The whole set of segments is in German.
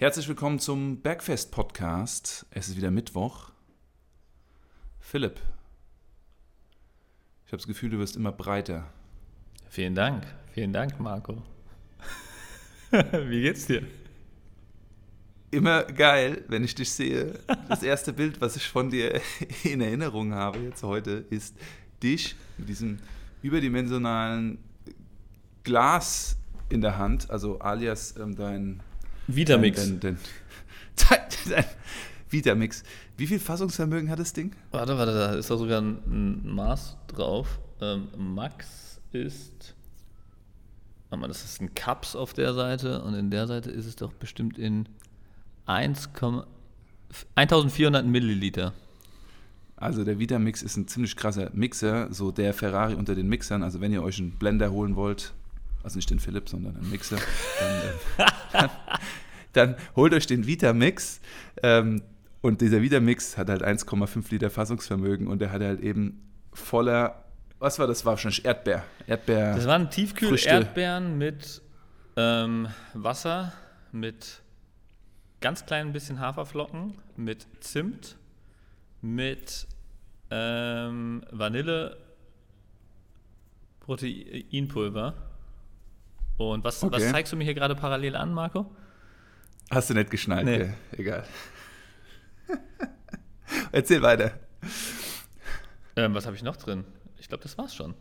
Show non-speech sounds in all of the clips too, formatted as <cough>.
Herzlich willkommen zum Bergfest Podcast. Es ist wieder Mittwoch. Philipp, ich habe das Gefühl, du wirst immer breiter. Vielen Dank, vielen Dank, Marco. <laughs> Wie geht's dir? Immer geil, wenn ich dich sehe. Das erste Bild, was ich von dir in Erinnerung habe jetzt heute, ist dich mit diesem überdimensionalen Glas in der Hand, also alias ähm, dein Vitamix. Dein, dein, dein <laughs> Vitamix. Wie viel Fassungsvermögen hat das Ding? Warte, warte, da ist doch sogar ein Maß drauf. Ähm, Max ist. Warte mal, das ist ein Cups auf der Seite und in der Seite ist es doch bestimmt in 1, 1400 Milliliter. Also der Vitamix ist ein ziemlich krasser Mixer, so der Ferrari unter den Mixern. Also wenn ihr euch einen Blender holen wollt, also nicht den Philipp, sondern einen Mixer, dann, dann, <laughs> <laughs> dann holt euch den Vitamix. Ähm, und dieser Vitamix hat halt 1,5 Liter Fassungsvermögen und der hat halt eben voller, was war das? War wahrscheinlich Erdbeer. Erdbeer. Das waren Tiefkühl-Erdbeeren mit ähm, Wasser, mit ganz klein bisschen Haferflocken, mit Zimt, mit ähm, Vanille, Proteinpulver. Und was, okay. was zeigst du mir hier gerade parallel an, Marco? Hast du nicht geschnallt, nee. ja, egal. <laughs> Erzähl weiter. Ähm, was habe ich noch drin? Ich glaube, das war's schon.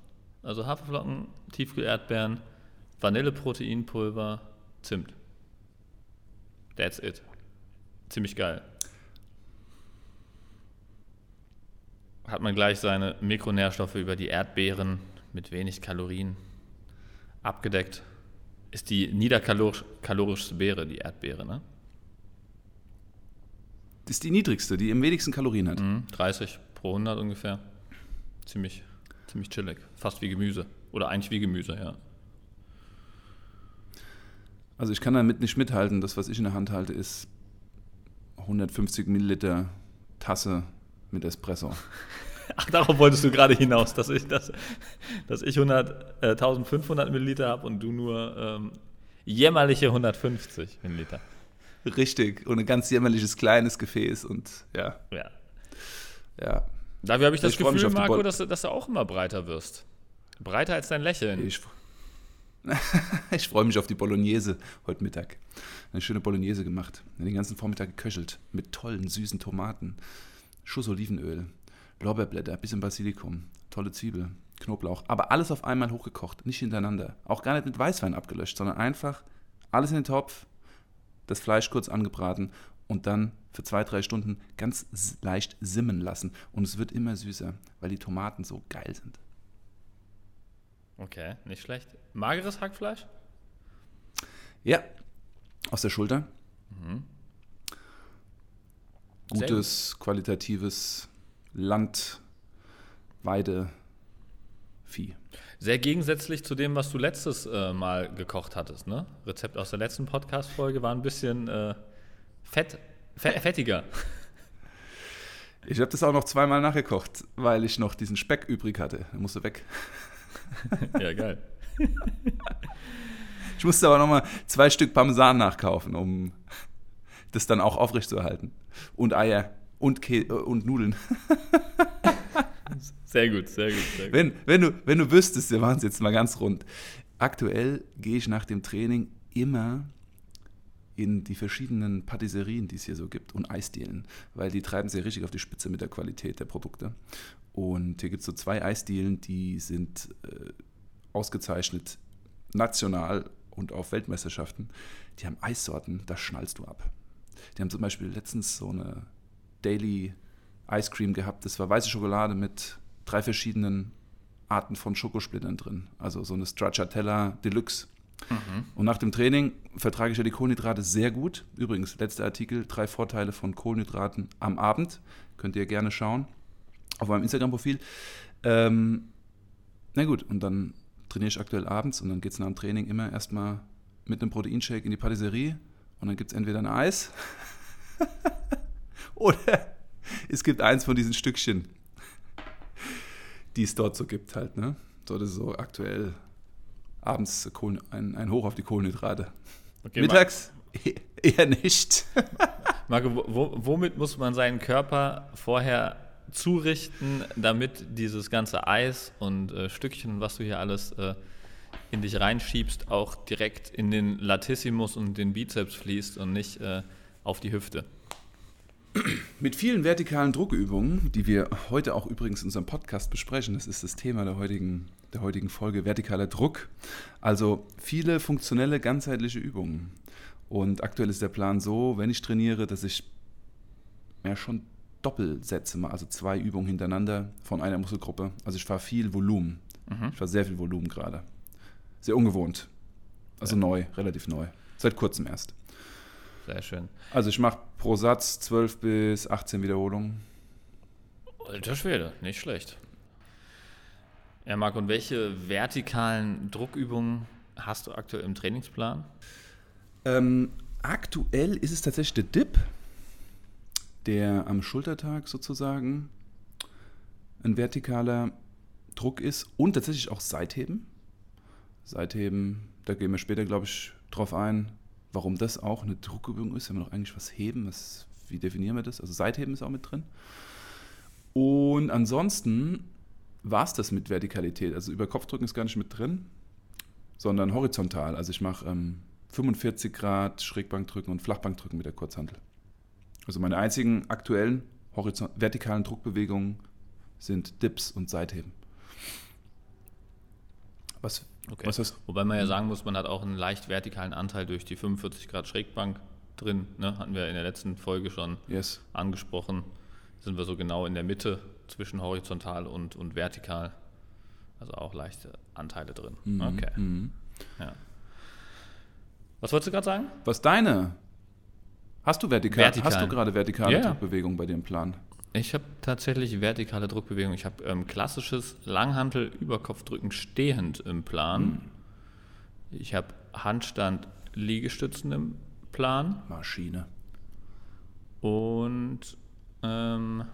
Also Haferflocken, Tiefkühl-Erdbeeren, Vanilleproteinpulver, Zimt. That's it. Ziemlich geil. Hat man gleich seine Mikronährstoffe über die Erdbeeren mit wenig Kalorien abgedeckt. Ist die niederkalorischste Beere, die Erdbeere, ne? Das ist die niedrigste, die am wenigsten Kalorien hat. Mhm, 30 pro 100 ungefähr. Ziemlich, ziemlich chillig. Fast wie Gemüse. Oder eigentlich wie Gemüse, ja. Also ich kann damit nicht mithalten. Das, was ich in der Hand halte, ist 150 Milliliter Tasse mit Espresso. <laughs> <laughs> Ach, darauf wolltest du gerade hinaus, dass ich, dass, dass ich 100, äh, 1500 Milliliter habe und du nur ähm, jämmerliche 150 Milliliter. Richtig, und ein ganz jämmerliches kleines Gefäß und ja. Ja. ja. Dafür habe ich das ich Gefühl, Marco, dass, dass du auch immer breiter wirst. Breiter als dein Lächeln. Ich, <laughs> ich freue mich auf die Bolognese heute Mittag. Eine schöne Bolognese gemacht. Den ganzen Vormittag geköchelt mit tollen, süßen Tomaten, Schuss Olivenöl, Lorbeerblätter, bisschen Basilikum, tolle Zwiebel, Knoblauch. Aber alles auf einmal hochgekocht, nicht hintereinander. Auch gar nicht mit Weißwein abgelöscht, sondern einfach alles in den Topf, das Fleisch kurz angebraten und dann für zwei, drei Stunden ganz leicht simmen lassen. Und es wird immer süßer, weil die Tomaten so geil sind. Okay, nicht schlecht. Mageres Hackfleisch? Ja, aus der Schulter. Mhm. Gutes, gut. Qualitatives Landweidevieh. Sehr gegensätzlich zu dem, was du letztes äh, Mal gekocht hattest. Ne? Rezept aus der letzten Podcast-Folge war ein bisschen äh, fett, <laughs> fettiger. Ich habe das auch noch zweimal nachgekocht, weil ich noch diesen Speck übrig hatte. Der musste weg. <laughs> ja, geil. Ich musste aber nochmal zwei Stück Parmesan nachkaufen, um das dann auch aufrechtzuerhalten. Und Eier und, Kä äh, und Nudeln. <laughs> Sehr gut, sehr gut, sehr gut. Wenn, wenn, du, wenn du wüsstest, wir machen es jetzt mal ganz rund. Aktuell gehe ich nach dem Training immer in die verschiedenen Patisserien, die es hier so gibt, und Eisdielen, weil die treiben sehr richtig auf die Spitze mit der Qualität der Produkte. Und hier gibt es so zwei Eisdielen, die sind äh, ausgezeichnet national und auf Weltmeisterschaften. Die haben Eissorten, da schnallst du ab. Die haben zum Beispiel letztens so eine Daily Ice Cream gehabt. Das war weiße Schokolade mit drei verschiedenen Arten von Schokosplittern drin. Also so eine Stracciatella Deluxe. Mhm. Und nach dem Training vertrage ich ja die Kohlenhydrate sehr gut. Übrigens, letzter Artikel, drei Vorteile von Kohlenhydraten am Abend. Könnt ihr gerne schauen auf meinem Instagram-Profil. Ähm, na gut, und dann trainiere ich aktuell abends und dann geht es nach dem Training immer erstmal mit einem Proteinshake in die Patisserie und dann gibt es entweder ein Eis <laughs> oder <laughs> es gibt eins von diesen Stückchen, die es dort so gibt halt, ne? Das ist so aktuell abends ein, ein Hoch auf die Kohlenhydrate. Okay, Mittags <laughs> Eher nicht. <laughs> Marco, wo, womit muss man seinen Körper vorher zurichten, damit dieses ganze Eis und äh, Stückchen, was du hier alles äh, in dich reinschiebst, auch direkt in den Latissimus und den Bizeps fließt und nicht äh, auf die Hüfte? Mit vielen vertikalen Druckübungen, die wir heute auch übrigens in unserem Podcast besprechen, das ist das Thema der heutigen, der heutigen Folge, vertikaler Druck. Also viele funktionelle, ganzheitliche Übungen. Und aktuell ist der Plan so, wenn ich trainiere, dass ich ja schon Doppelsätze mache, also zwei Übungen hintereinander von einer Muskelgruppe. Also ich fahre viel Volumen. Mhm. Ich fahre sehr viel Volumen gerade. Sehr ungewohnt. Also ja. neu, relativ neu. Seit kurzem erst. Sehr schön. Also ich mache pro Satz 12 bis 18 Wiederholungen. Alter Schwede, nicht schlecht. Ja, Marc, und welche vertikalen Druckübungen hast du aktuell im Trainingsplan? Ähm, aktuell ist es tatsächlich der Dip, der am Schultertag sozusagen ein vertikaler Druck ist und tatsächlich auch Seitheben. Seitheben, da gehen wir später, glaube ich, drauf ein, warum das auch eine Druckübung ist, wenn wir noch eigentlich was heben. Was, wie definieren wir das? Also Seitheben ist auch mit drin. Und ansonsten war es das mit Vertikalität. Also über Kopfdrücken ist gar nicht mit drin, sondern horizontal. Also ich mache ähm, 45 Grad Schrägbankdrücken und Flachbankdrücken mit der Kurzhantel. Also meine einzigen aktuellen vertikalen Druckbewegungen sind Dips und Seitheben. Was, okay. Wobei man ja sagen muss, man hat auch einen leicht vertikalen Anteil durch die 45 Grad Schrägbank drin. Ne? Hatten wir in der letzten Folge schon yes. angesprochen. Sind wir so genau in der Mitte zwischen horizontal und, und vertikal. Also auch leichte Anteile drin. Mhm. Okay. Mhm. Ja. Was wolltest du gerade sagen? Was deine? Hast du vertikal? Vertikal. Hast du gerade vertikale ja. Druckbewegung bei im Plan? Ich habe tatsächlich vertikale Druckbewegung. Ich habe ähm, klassisches Langhantel Überkopfdrücken stehend im Plan. Hm. Ich habe Handstand Liegestützen im Plan. Maschine. Und ähm,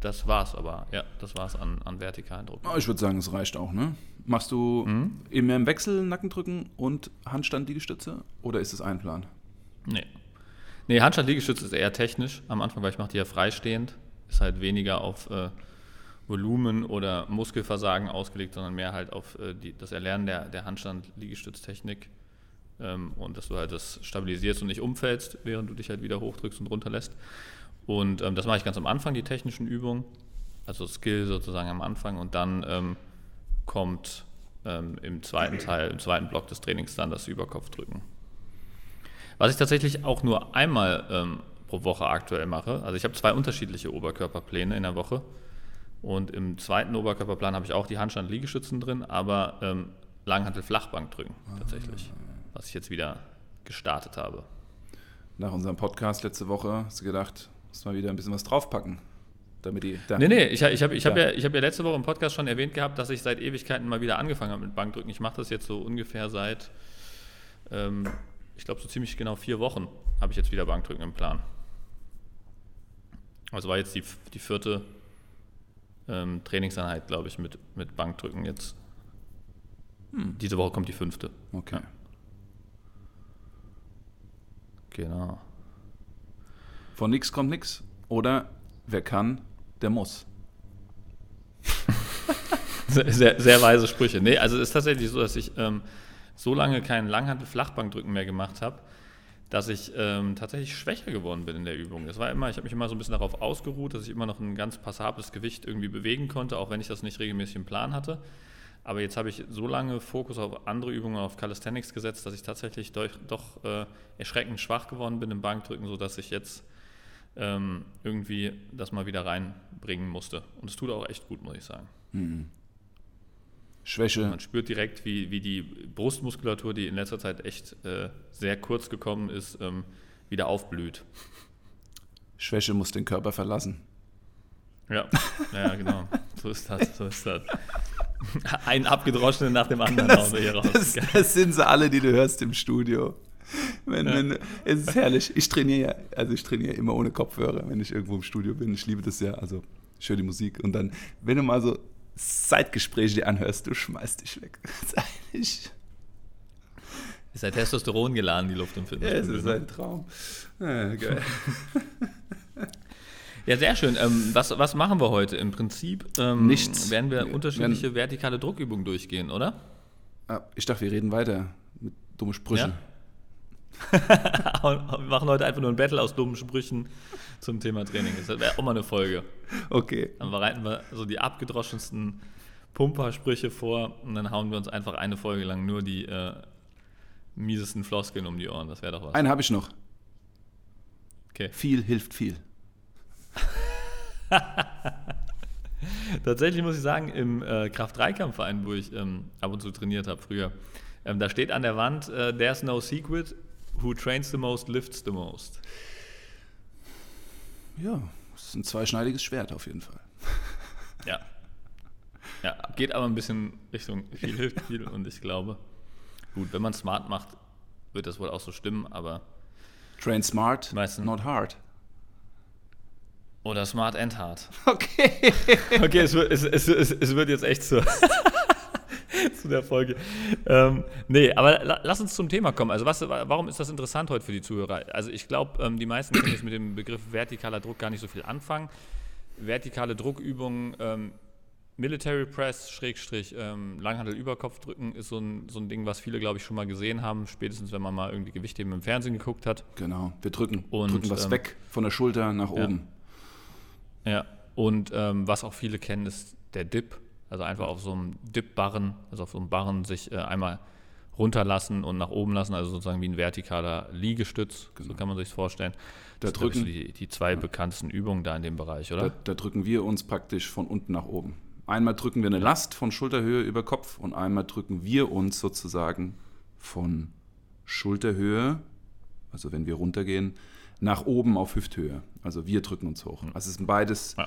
das war's aber. Ja, das war's an, an vertikalen Druck. Oh, ich würde sagen, es reicht auch, ne? Machst du mhm. immer im Wechsel Nackendrücken und Handstand-Liegestütze oder ist es ein Plan? Nee. Nee, Handstand-Liegestütze ist eher technisch am Anfang, weil ich mache die ja freistehend. Ist halt weniger auf äh, Volumen oder Muskelversagen ausgelegt, sondern mehr halt auf äh, die, das Erlernen der, der Handstand-Liegestütztechnik. Ähm, und dass du halt das stabilisierst und nicht umfällst, während du dich halt wieder hochdrückst und runterlässt. Und ähm, das mache ich ganz am Anfang, die technischen Übungen, also Skill sozusagen am Anfang. Und dann ähm, kommt ähm, im zweiten Teil, im zweiten Block des Trainings dann das Überkopfdrücken. Was ich tatsächlich auch nur einmal ähm, pro Woche aktuell mache, also ich habe zwei unterschiedliche Oberkörperpläne in der Woche. Und im zweiten Oberkörperplan habe ich auch die Handstand-Liegestützen drin, aber ähm, Langhantel-Flachbankdrücken tatsächlich, was ich jetzt wieder gestartet habe. Nach unserem Podcast letzte Woche hast du gedacht, muss mal wieder ein bisschen was draufpacken. Damit die, da. Nee, nee, ich, ich habe ich hab ja, hab ja letzte Woche im Podcast schon erwähnt gehabt, dass ich seit Ewigkeiten mal wieder angefangen habe mit Bankdrücken. Ich mache das jetzt so ungefähr seit, ähm, ich glaube, so ziemlich genau vier Wochen habe ich jetzt wieder Bankdrücken im Plan. Also war jetzt die, die vierte ähm, Trainingseinheit, glaube ich, mit, mit Bankdrücken jetzt. Hm. Diese Woche kommt die fünfte. Okay. Ja. Genau. Von nichts kommt nichts. Oder wer kann, der muss. <laughs> sehr, sehr, sehr, weise Sprüche. Nee, also es ist tatsächlich so, dass ich ähm, so lange keinen Langhantel-Flachbankdrücken mehr gemacht habe, dass ich ähm, tatsächlich schwächer geworden bin in der Übung. Das war immer, ich habe mich immer so ein bisschen darauf ausgeruht, dass ich immer noch ein ganz passables Gewicht irgendwie bewegen konnte, auch wenn ich das nicht regelmäßig im Plan hatte. Aber jetzt habe ich so lange Fokus auf andere Übungen, auf Calisthenics gesetzt, dass ich tatsächlich doch, doch äh, erschreckend schwach geworden bin im Bankdrücken, sodass ich jetzt ähm, irgendwie das mal wieder reinbringen musste. Und es tut auch echt gut, muss ich sagen. Mhm. Schwäche. Man spürt direkt, wie, wie die Brustmuskulatur, die in letzter Zeit echt äh, sehr kurz gekommen ist, ähm, wieder aufblüht. Schwäche muss den Körper verlassen. Ja, ja, genau. So ist das, so ist das. <laughs> Ein abgedroschenen nach dem anderen das, hier raus. Das, das, sind sie alle, die du hörst im Studio. Wenn, ja. wenn, es ist herrlich. Ich trainiere ja, also ich trainiere immer ohne Kopfhörer, wenn ich irgendwo im Studio bin. Ich liebe das ja, also schöne Musik. Und dann, wenn du mal so Zeitgespräche dir anhörst, du schmeißt dich weg. <laughs> Ist eigentlich, Ist ja Testosteron geladen, die Luft im Ja, es Fitnessstudio. ist ne? ein Traum. Ja, geil. <laughs> Ja, sehr schön. Ähm, was, was machen wir heute? Im Prinzip ähm, Nichts. werden wir unterschiedliche vertikale Druckübungen durchgehen, oder? Ah, ich dachte, wir reden weiter mit dummen Sprüchen. <laughs> wir machen heute einfach nur ein Battle aus dummen Sprüchen zum Thema Training. Das wäre auch mal eine Folge. Okay. Dann bereiten wir so die abgedroschensten Pumpersprüche vor und dann hauen wir uns einfach eine Folge lang nur die äh, miesesten Floskeln um die Ohren. Das wäre doch was. Einen habe ich noch. Okay. Viel hilft viel. <laughs> Tatsächlich muss ich sagen, im äh, Kraft-3-Kampfverein, wo ich ähm, ab und zu trainiert habe früher, ähm, da steht an der Wand, äh, there's no secret, who trains the most, lifts the most. Ja, das ist ein zweischneidiges Schwert auf jeden Fall. <laughs> Ja. Ja, geht aber ein bisschen Richtung viel hilft viel und ich glaube, gut, wenn man smart macht, wird das wohl auch so stimmen, aber Train smart, Meistens. not hard. oder smart and hard. <laughs> Okay. Okay, es wird, es, es, es, es wird jetzt echt zu, <laughs> <laughs> zu der Folge. Ähm, nee, aber la, lass uns zum Thema kommen. Also was, warum ist das interessant heute für die Zuhörer? Also ich glaube, ähm, die meisten können jetzt mit dem Begriff vertikaler Druck gar nicht so viel anfangen. Vertikale Druckübungen, ähm, Military Press, Schrägstrich, ähm, Langhandel Überkopfdrücken ist so ein, so ein Ding, was viele, glaube ich, schon mal gesehen haben, spätestens wenn man mal irgendwie Gewichtheben im Fernsehen geguckt hat. Genau, wir drücken, Und, drücken was ähm, weg von der Schulter nach ja. oben. Ja, und ähm, was auch viele kennen, ist der Dip. Also einfach auf so einem Dip-Barren, also auf so einem Barren sich äh, einmal runterlassen und nach oben lassen, also sozusagen wie ein vertikaler Liegestütz, so kann man sich vorstellen. Da Das so drücken- die, die zwei bekanntesten Übungen da in dem Bereich, oder? Da, da drücken wir uns praktisch von unten nach oben. Einmal drücken wir eine Last von Schulterhöhe über Kopf und einmal drücken wir uns sozusagen von Schulterhöhe, also wenn wir runtergehen, nach oben auf Hüfthöhe. Also wir drücken uns hoch. Also es sind beides Ja.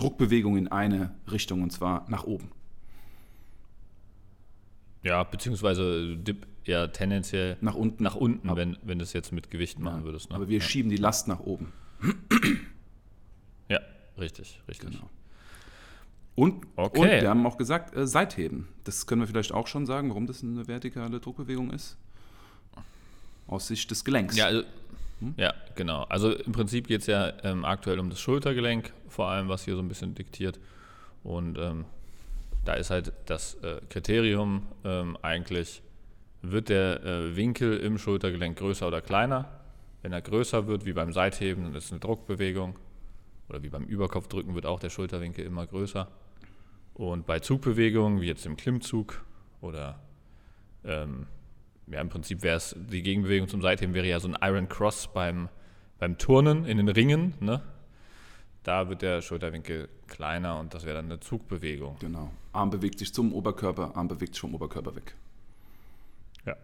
Druckbewegungen in eine Richtung und zwar nach oben. Ja, beziehungsweise Dip eher tendenziell Nach unten. nach unten, wenn, wenn du es jetzt mit Gewicht machen würdest. Ne? Aber wir ja. schieben die Last nach oben. ja, richtig, richtig. Genau. Und, Okay. und wir haben auch gesagt, äh, Seitheben. Das können wir vielleicht auch schon sagen, warum das eine vertikale Druckbewegung ist. Aus Sicht des Gelenks. Ja, also, ja, genau. Also im Prinzip geht es ja ähm, aktuell um das Schultergelenk, vor allem, was hier so ein bisschen diktiert. Und ähm, da ist halt das äh, Kriterium ähm, eigentlich, wird der äh, Winkel im Schultergelenk größer oder kleiner? Wenn er größer wird, wie beim Seitheben, dann ist es eine Druckbewegung. Oder wie beim Überkopfdrücken wird auch der Schulterwinkel immer größer. Und bei Zugbewegungen, wie jetzt im Klimmzug oder ähm, ja, im Prinzip wäre es, die Gegenbewegung zum Seitheben wäre ja so ein Iron Cross beim, beim Turnen in den Ringen. Ne? Da wird der Schulterwinkel kleiner und das wäre dann eine Zugbewegung. Genau. Arm bewegt sich zum Oberkörper, Arm bewegt sich vom Oberkörper weg. Ja.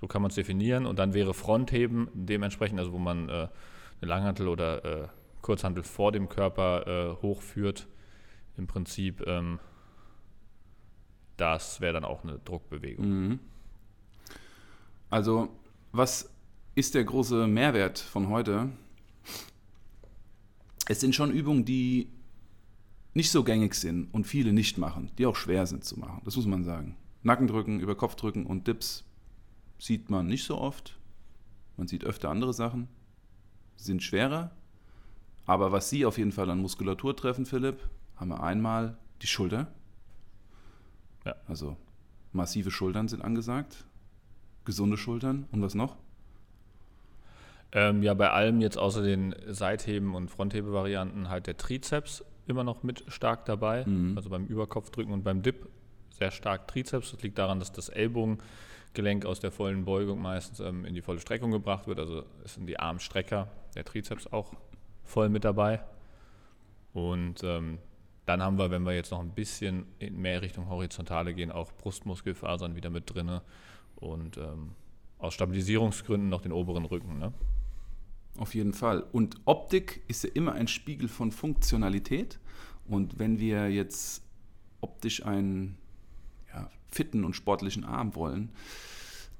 So kann man es definieren und dann wäre Frontheben dementsprechend, also wo man äh, eine Langhantel oder äh, Kurzhantel vor dem Körper äh, hochführt, im Prinzip, ähm, das wäre dann auch eine Druckbewegung. Also, was ist der große Mehrwert von heute? Es sind schon Übungen, die nicht so gängig sind und viele nicht machen, die auch schwer sind zu machen. Das muss man sagen. Nackendrücken, über Kopfdrücken und Dips sieht man nicht so oft. Man sieht öfter andere Sachen, sind schwerer. Aber was Sie auf jeden Fall an Muskulatur treffen, Philipp, haben wir einmal die Schulter. Ja. Also massive Schultern sind angesagt, gesunde Schultern und was noch? Ähm, ja, bei allem jetzt außer den Seitheben- und Fronthebe-Varianten halt der Trizeps immer noch mit stark dabei. Also beim Überkopfdrücken und beim Dip sehr stark Trizeps. Das liegt daran, dass das Ellbogengelenk aus der vollen Beugung meistens ähm, in die volle Streckung gebracht wird. Also es sind die Armstrecker, der Trizeps auch voll mit dabei. Und ähm, dann haben wir, wenn wir jetzt noch ein bisschen in mehr Richtung Horizontale gehen, auch Brustmuskelfasern wieder mit drinne und ähm, aus Stabilisierungsgründen noch den oberen Rücken. Ne? Auf jeden Fall. Und Optik ist ja immer ein Spiegel von Funktionalität. Und wenn wir jetzt optisch einen ja, fitten und sportlichen Arm wollen,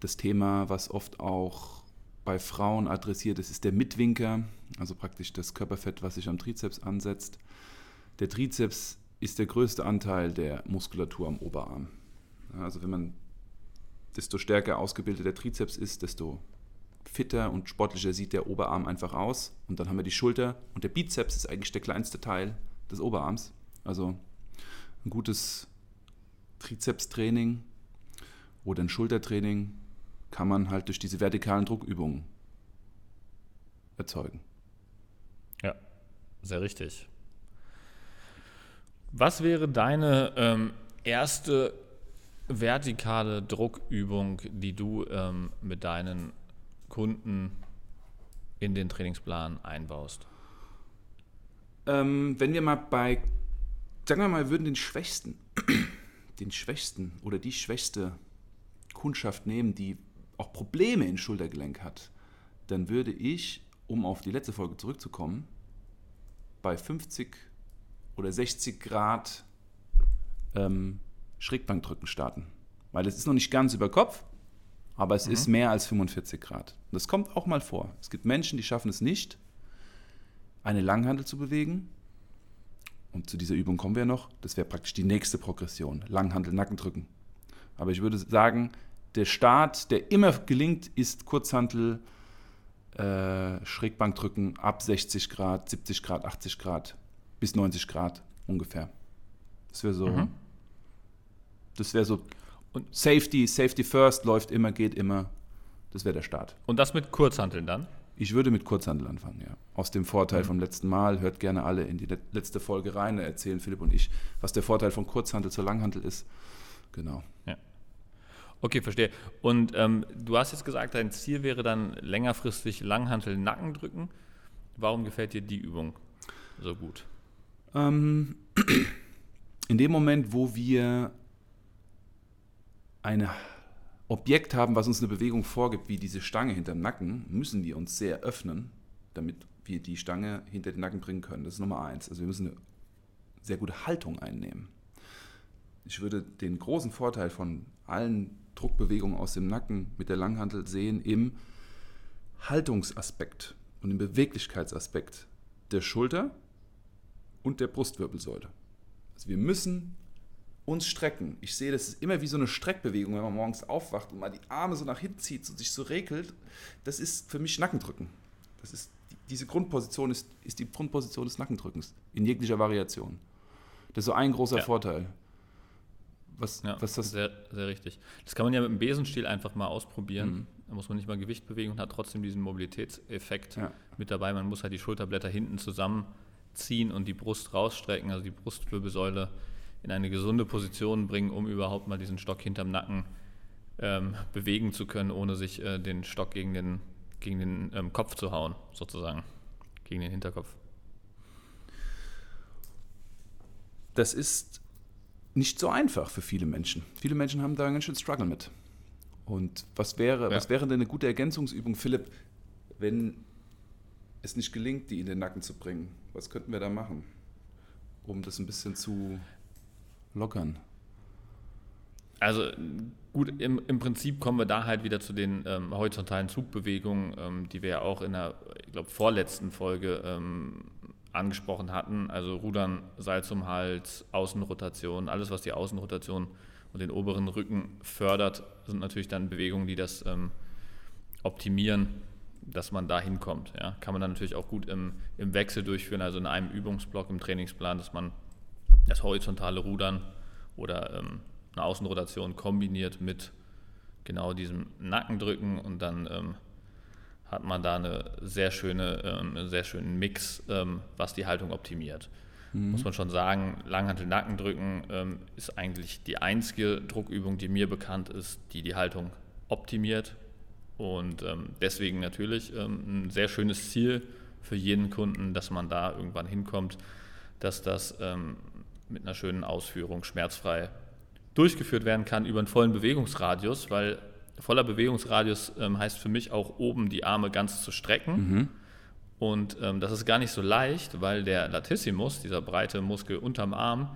das Thema, was oft auch bei Frauen adressiert ist, ist der Mitwinker, also praktisch das Körperfett, was sich am Trizeps ansetzt. Der Trizeps ist der größte Anteil der Muskulatur am Oberarm. Also wenn man desto stärker ausgebildet der Trizeps ist, desto fitter und sportlicher sieht der Oberarm einfach aus. Und dann haben wir die Schulter und der Bizeps ist eigentlich der kleinste Teil des Oberarms. Also ein gutes Trizepstraining oder ein Schultertraining kann man halt durch diese vertikalen Druckübungen erzeugen. Ja, sehr richtig. Was wäre deine ähm, erste vertikale Druckübung, die du ähm, mit deinen Kunden in den Trainingsplan einbaust? Ähm, wenn wir mal bei, sagen wir mal, würden den Schwächsten, <clears throat> den Schwächsten oder die schwächste Kundschaft nehmen, die auch Probleme im Schultergelenk hat, dann würde ich, um auf die letzte Folge zurückzukommen, bei 50 oder 60 Grad ähm, Schrägbankdrücken starten. Weil es ist noch nicht ganz über Kopf, aber es mhm. ist mehr als 45 Grad. Das kommt auch mal vor. Es gibt Menschen, die schaffen es nicht, eine Langhandel zu bewegen. Und zu dieser Übung kommen wir noch. Das wäre praktisch die nächste Progression. Langhandel, Nackendrücken. Aber ich würde sagen, der Start, der immer gelingt, ist Kurzhantel, äh, Schrägbankdrücken ab 60 Grad, 70 Grad, 80 Grad bis 90 Grad ungefähr. Das wäre so. Mhm. Das wäre so. Und Safety, Safety First läuft immer, geht immer. Das wäre der Start. Und das mit Kurzhanteln dann? Ich würde mit Kurzhandel anfangen, ja. Aus dem Vorteil mhm. vom letzten Mal. Hört gerne alle in die letzte Folge rein. Erzählen Philipp und ich, was der Vorteil von Kurzhandel zur Langhandel ist. Genau. Ja. Okay, verstehe. Und ähm, du hast jetzt gesagt, dein Ziel wäre dann längerfristig Langhantel Nacken drücken. Warum gefällt dir die Übung so gut? Ähm, <clears throat> in dem Moment, wo wir ein Objekt haben, was uns eine Bewegung vorgibt, wie diese Stange hinterm Nacken, müssen wir uns sehr öffnen, damit wir die Stange hinter den Nacken bringen können. Das ist Nummer eins. Also wir müssen eine sehr gute Haltung einnehmen. Ich würde den großen Vorteil von allen Druckbewegungen aus dem Nacken mit der Langhantel sehen im Haltungsaspekt und im Beweglichkeitsaspekt der Schulter und der Brustwirbelsäule. Also wir müssen uns strecken. Ich sehe, das ist immer wie so eine Streckbewegung, wenn man morgens aufwacht und mal die Arme so nach hinten zieht und sich so regelt. Das ist für mich Nackendrücken. Das ist, diese Grundposition ist, ist die Grundposition des Nackendrückens in jeglicher Variation. Das ist so ein großer ja. Vorteil. Was, ja, was das? Sehr, sehr richtig. Das kann man ja mit dem Besenstiel einfach mal ausprobieren. Mhm. Da muss man nicht mal Gewicht bewegen und hat trotzdem diesen Mobilitätseffekt ja. mit dabei. Man muss halt die Schulterblätter hinten zusammen ziehen und die Brust rausstrecken, also die Brustwirbelsäule in eine gesunde Position bringen, um überhaupt mal diesen Stock hinterm Nacken ähm, bewegen zu können, ohne sich äh, den Stock gegen den, gegen den ähm, Kopf zu hauen, sozusagen, gegen den Hinterkopf. Das ist nicht so einfach für viele Menschen. Viele Menschen haben da einen ganz schön Struggle mit. Und was wäre, ja. was wäre denn eine gute Ergänzungsübung, Philipp, wenn es nicht gelingt, die in den Nacken zu bringen? Was könnten wir da machen, um das ein bisschen zu lockern? Also gut, im, im Prinzip kommen wir da halt wieder zu den ähm, horizontalen Zugbewegungen, ähm, die wir ja auch in der, ich glaube, vorletzten Folge ähm, angesprochen hatten. Also Rudern, Seil zum Hals, Außenrotation, alles, was die Außenrotation und den oberen Rücken fördert, sind natürlich dann Bewegungen, die das ähm, optimieren dass man da hinkommt. Ja. Kann man dann natürlich auch gut im, im Wechsel durchführen, also in einem Übungsblock im Trainingsplan, dass man das horizontale Rudern oder ähm, eine Außenrotation kombiniert mit genau diesem Nackendrücken und dann ähm, hat man da eine sehr schöne, ähm, einen sehr schönen Mix, ähm, was die Haltung optimiert. Mhm. Muss man schon sagen, Langhantel-Nackendrücken ähm, ist eigentlich die einzige Druckübung, die mir bekannt ist, die die Haltung optimiert und ähm, deswegen natürlich ein sehr schönes Ziel für jeden Kunden, dass man da irgendwann hinkommt, dass das ähm, mit einer schönen Ausführung schmerzfrei durchgeführt werden kann über einen vollen Bewegungsradius, weil voller Bewegungsradius ähm, heißt für mich auch oben die Arme ganz zu strecken. Mhm. Und ähm, das ist gar nicht so leicht, weil der Latissimus, dieser breite Muskel unterm Arm,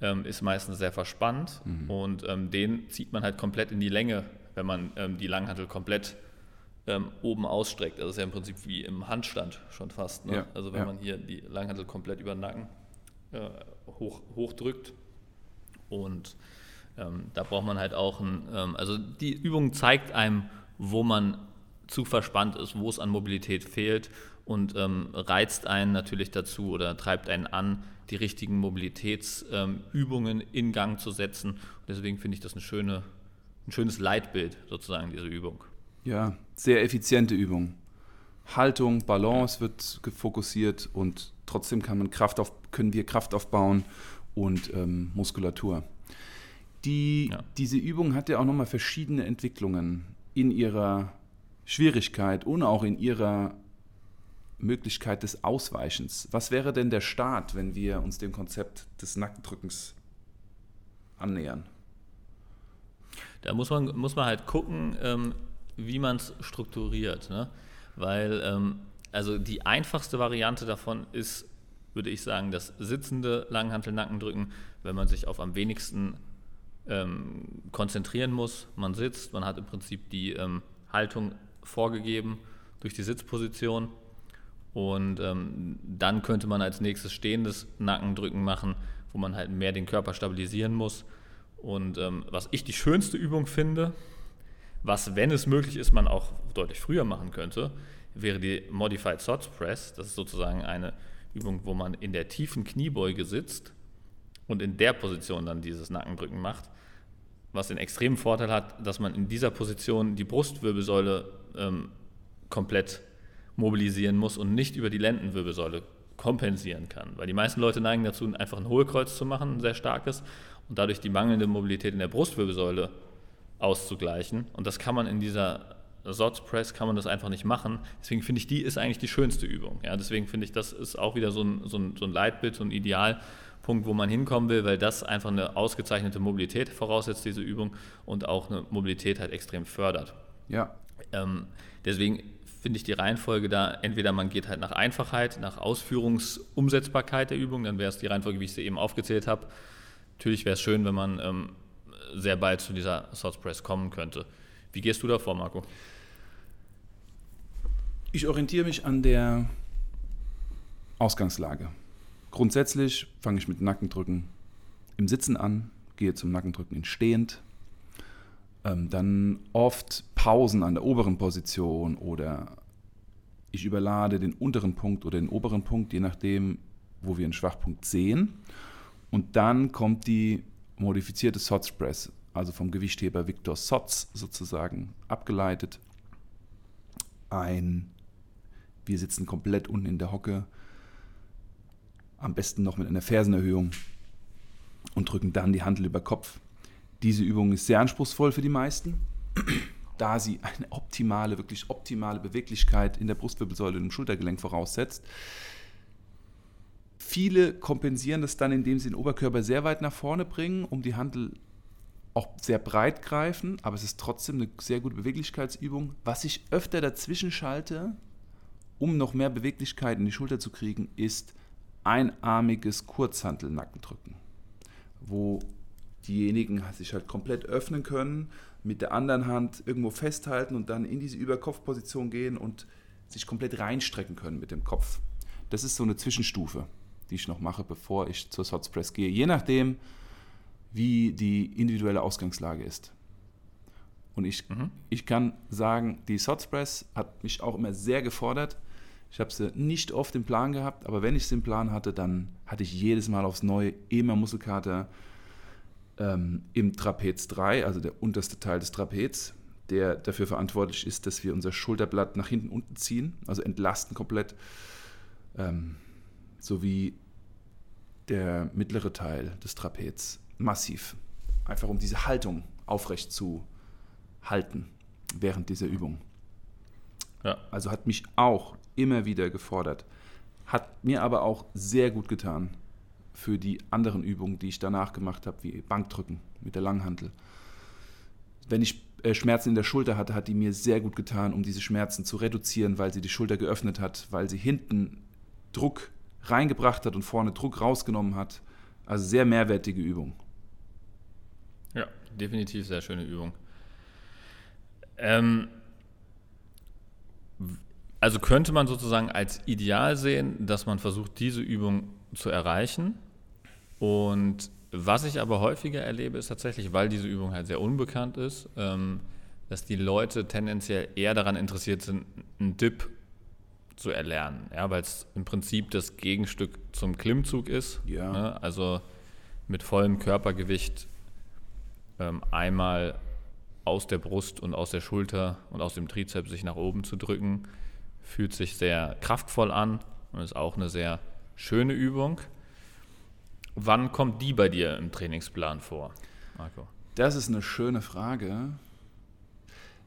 ähm, ist meistens sehr verspannt mhm. und den zieht man halt komplett in die Länge wenn man ähm, die Langhantel komplett ähm, oben ausstreckt. Also das ist ja im Prinzip wie im Handstand schon fast. Ne? Ja, also wenn ja. man hier die Langhantel komplett über den Nacken äh, hoch, hochdrückt und Ähm, da braucht man halt auch ein, ähm, also die Übung zeigt einem, wo man zu verspannt ist, wo es an Mobilität fehlt und ähm, reizt einen natürlich dazu oder treibt einen an, die richtigen Mobilitätsübungen ähm, in Gang zu setzen. Und deswegen finde ich das eine schöne, ein schönes Leitbild sozusagen, diese Übung. Ja, sehr effiziente Übung. Haltung, Balance wird fokussiert und trotzdem kann man Kraft auf, können wir Kraft aufbauen und ähm, Muskulatur. Die, ja. Diese Übung hat ja auch nochmal verschiedene Entwicklungen in ihrer Schwierigkeit und auch in ihrer Möglichkeit des Ausweichens. Was wäre denn der Start, wenn wir uns dem Konzept des Nackendrückens annähern? Da muss man, muss man halt gucken, ähm, wie man es strukturiert. Ne? Weil, ähm, also die einfachste Variante davon ist, würde ich sagen, das sitzende Langhantel-Nackendrücken, wenn man sich auf am wenigsten ähm, konzentrieren muss. Man sitzt, man hat im Prinzip die ähm, Haltung vorgegeben durch die Sitzposition und ähm, dann könnte man als nächstes stehendes Nackendrücken machen, wo man halt mehr den Körper stabilisieren muss. Und ähm, was ich die schönste Übung finde, was, wenn es möglich ist, man auch deutlich früher machen könnte, wäre die Modified Sots Press. Das ist sozusagen eine Übung, wo man in der tiefen Kniebeuge sitzt und in der Position dann dieses Nackendrücken macht. Was den extremen Vorteil hat, dass man in dieser Position die Brustwirbelsäule ähm, komplett mobilisieren muss und nicht über die Lendenwirbelsäule kompensieren kann. Weil die meisten Leute neigen dazu, einfach ein Hohlkreuz zu machen, ein sehr starkes, und dadurch die mangelnde Mobilität in der Brustwirbelsäule auszugleichen. Und das kann man in dieser Sots Press kann man das einfach nicht machen. Deswegen finde ich, die ist eigentlich die schönste Übung. Ja, deswegen finde ich, das ist auch wieder so ein, so, ein, so ein Leitbild, so ein Idealpunkt, wo man hinkommen will, weil das einfach eine ausgezeichnete Mobilität voraussetzt, diese Übung, und auch eine Mobilität halt extrem fördert. Ja. Ähm, deswegen finde ich die Reihenfolge da, entweder man geht halt nach Einfachheit, nach Ausführungsumsetzbarkeit der Übung, dann wäre es die Reihenfolge, wie ich sie eben aufgezählt habe. Natürlich wäre es schön, wenn man ähm, sehr bald zu dieser Source Press kommen könnte. Wie gehst du da vor, Marco? Ich orientiere mich an der Ausgangslage. Grundsätzlich fange ich mit Nackendrücken im Sitzen an, gehe zum Nackendrücken in Stehend, ähm, dann oft Pausen an der oberen Position oder ich überlade den unteren Punkt oder den oberen Punkt, je nachdem, wo wir einen Schwachpunkt sehen. Und dann kommt die modifizierte Sots Press, also vom Gewichtheber Victor Sots sozusagen abgeleitet. Ein, wir sitzen komplett unten in der Hocke, am besten noch mit einer Fersenerhöhung und drücken dann die Handel über Kopf. Diese Übung ist sehr anspruchsvoll für die meisten, <clears throat> da sie eine optimale, wirklich optimale Beweglichkeit in der Brustwirbelsäule und im Schultergelenk voraussetzt. Viele kompensieren das dann, indem sie den Oberkörper sehr weit nach vorne bringen, um die Handel auch sehr breit greifen, aber es ist trotzdem eine sehr gute Beweglichkeitsübung. Was ich öfter dazwischen schalte, um noch mehr Beweglichkeit in die Schulter zu kriegen, ist einarmiges Kurzhantelnackendrücken, wo diejenigen sich halt komplett öffnen können, mit der anderen Hand irgendwo festhalten und dann in diese Überkopfposition gehen und sich komplett reinstrecken können mit dem Kopf. Das ist so eine Zwischenstufe, die ich noch mache, bevor ich zur Sots Press gehe. Je nachdem, wie die individuelle Ausgangslage ist. Und ich, mhm. ich kann sagen, die Sots Press hat mich auch immer sehr gefordert. Ich habe sie nicht oft im Plan gehabt, aber wenn ich sie im Plan hatte, dann hatte ich jedes Mal aufs Neue immer Muskelkater, ähm, im Trapez 3, also der unterste Teil des Trapez, der dafür verantwortlich ist, dass wir unser Schulterblatt nach hinten unten ziehen, also entlasten komplett, ähm, sowie der mittlere Teil des Trapez massiv, einfach um diese Haltung aufrecht zu halten während dieser Übung. Ja. Also hat mich auch immer wieder gefordert, hat mir aber auch sehr gut getan, für die anderen Übungen, die ich danach gemacht habe, wie Bankdrücken mit der Langhantel. Wenn ich äh, Schmerzen in der Schulter hatte, hat die mir sehr gut getan, um diese Schmerzen zu reduzieren, weil sie die Schulter geöffnet hat, weil sie hinten Druck reingebracht hat und vorne Druck rausgenommen hat. Also sehr mehrwertige Übung. Ja, definitiv sehr schöne Übung. Ähm, also könnte man sozusagen als Ideal sehen, dass man versucht, diese Übung zu erreichen und was ich aber häufiger erlebe, ist tatsächlich, weil diese Übung halt sehr unbekannt ist, ähm, dass die Leute tendenziell eher daran interessiert sind, einen Dip zu erlernen, ja, weil es im Prinzip das Gegenstück zum Klimmzug ist. Ja. Ne? Also mit vollem Körpergewicht ähm, einmal aus der Brust und aus der Schulter und aus dem Trizeps sich nach oben zu drücken, fühlt sich sehr kraftvoll an und ist auch eine sehr schöne Übung. Wann kommt die bei dir im Trainingsplan vor, Marco? Das ist eine schöne Frage,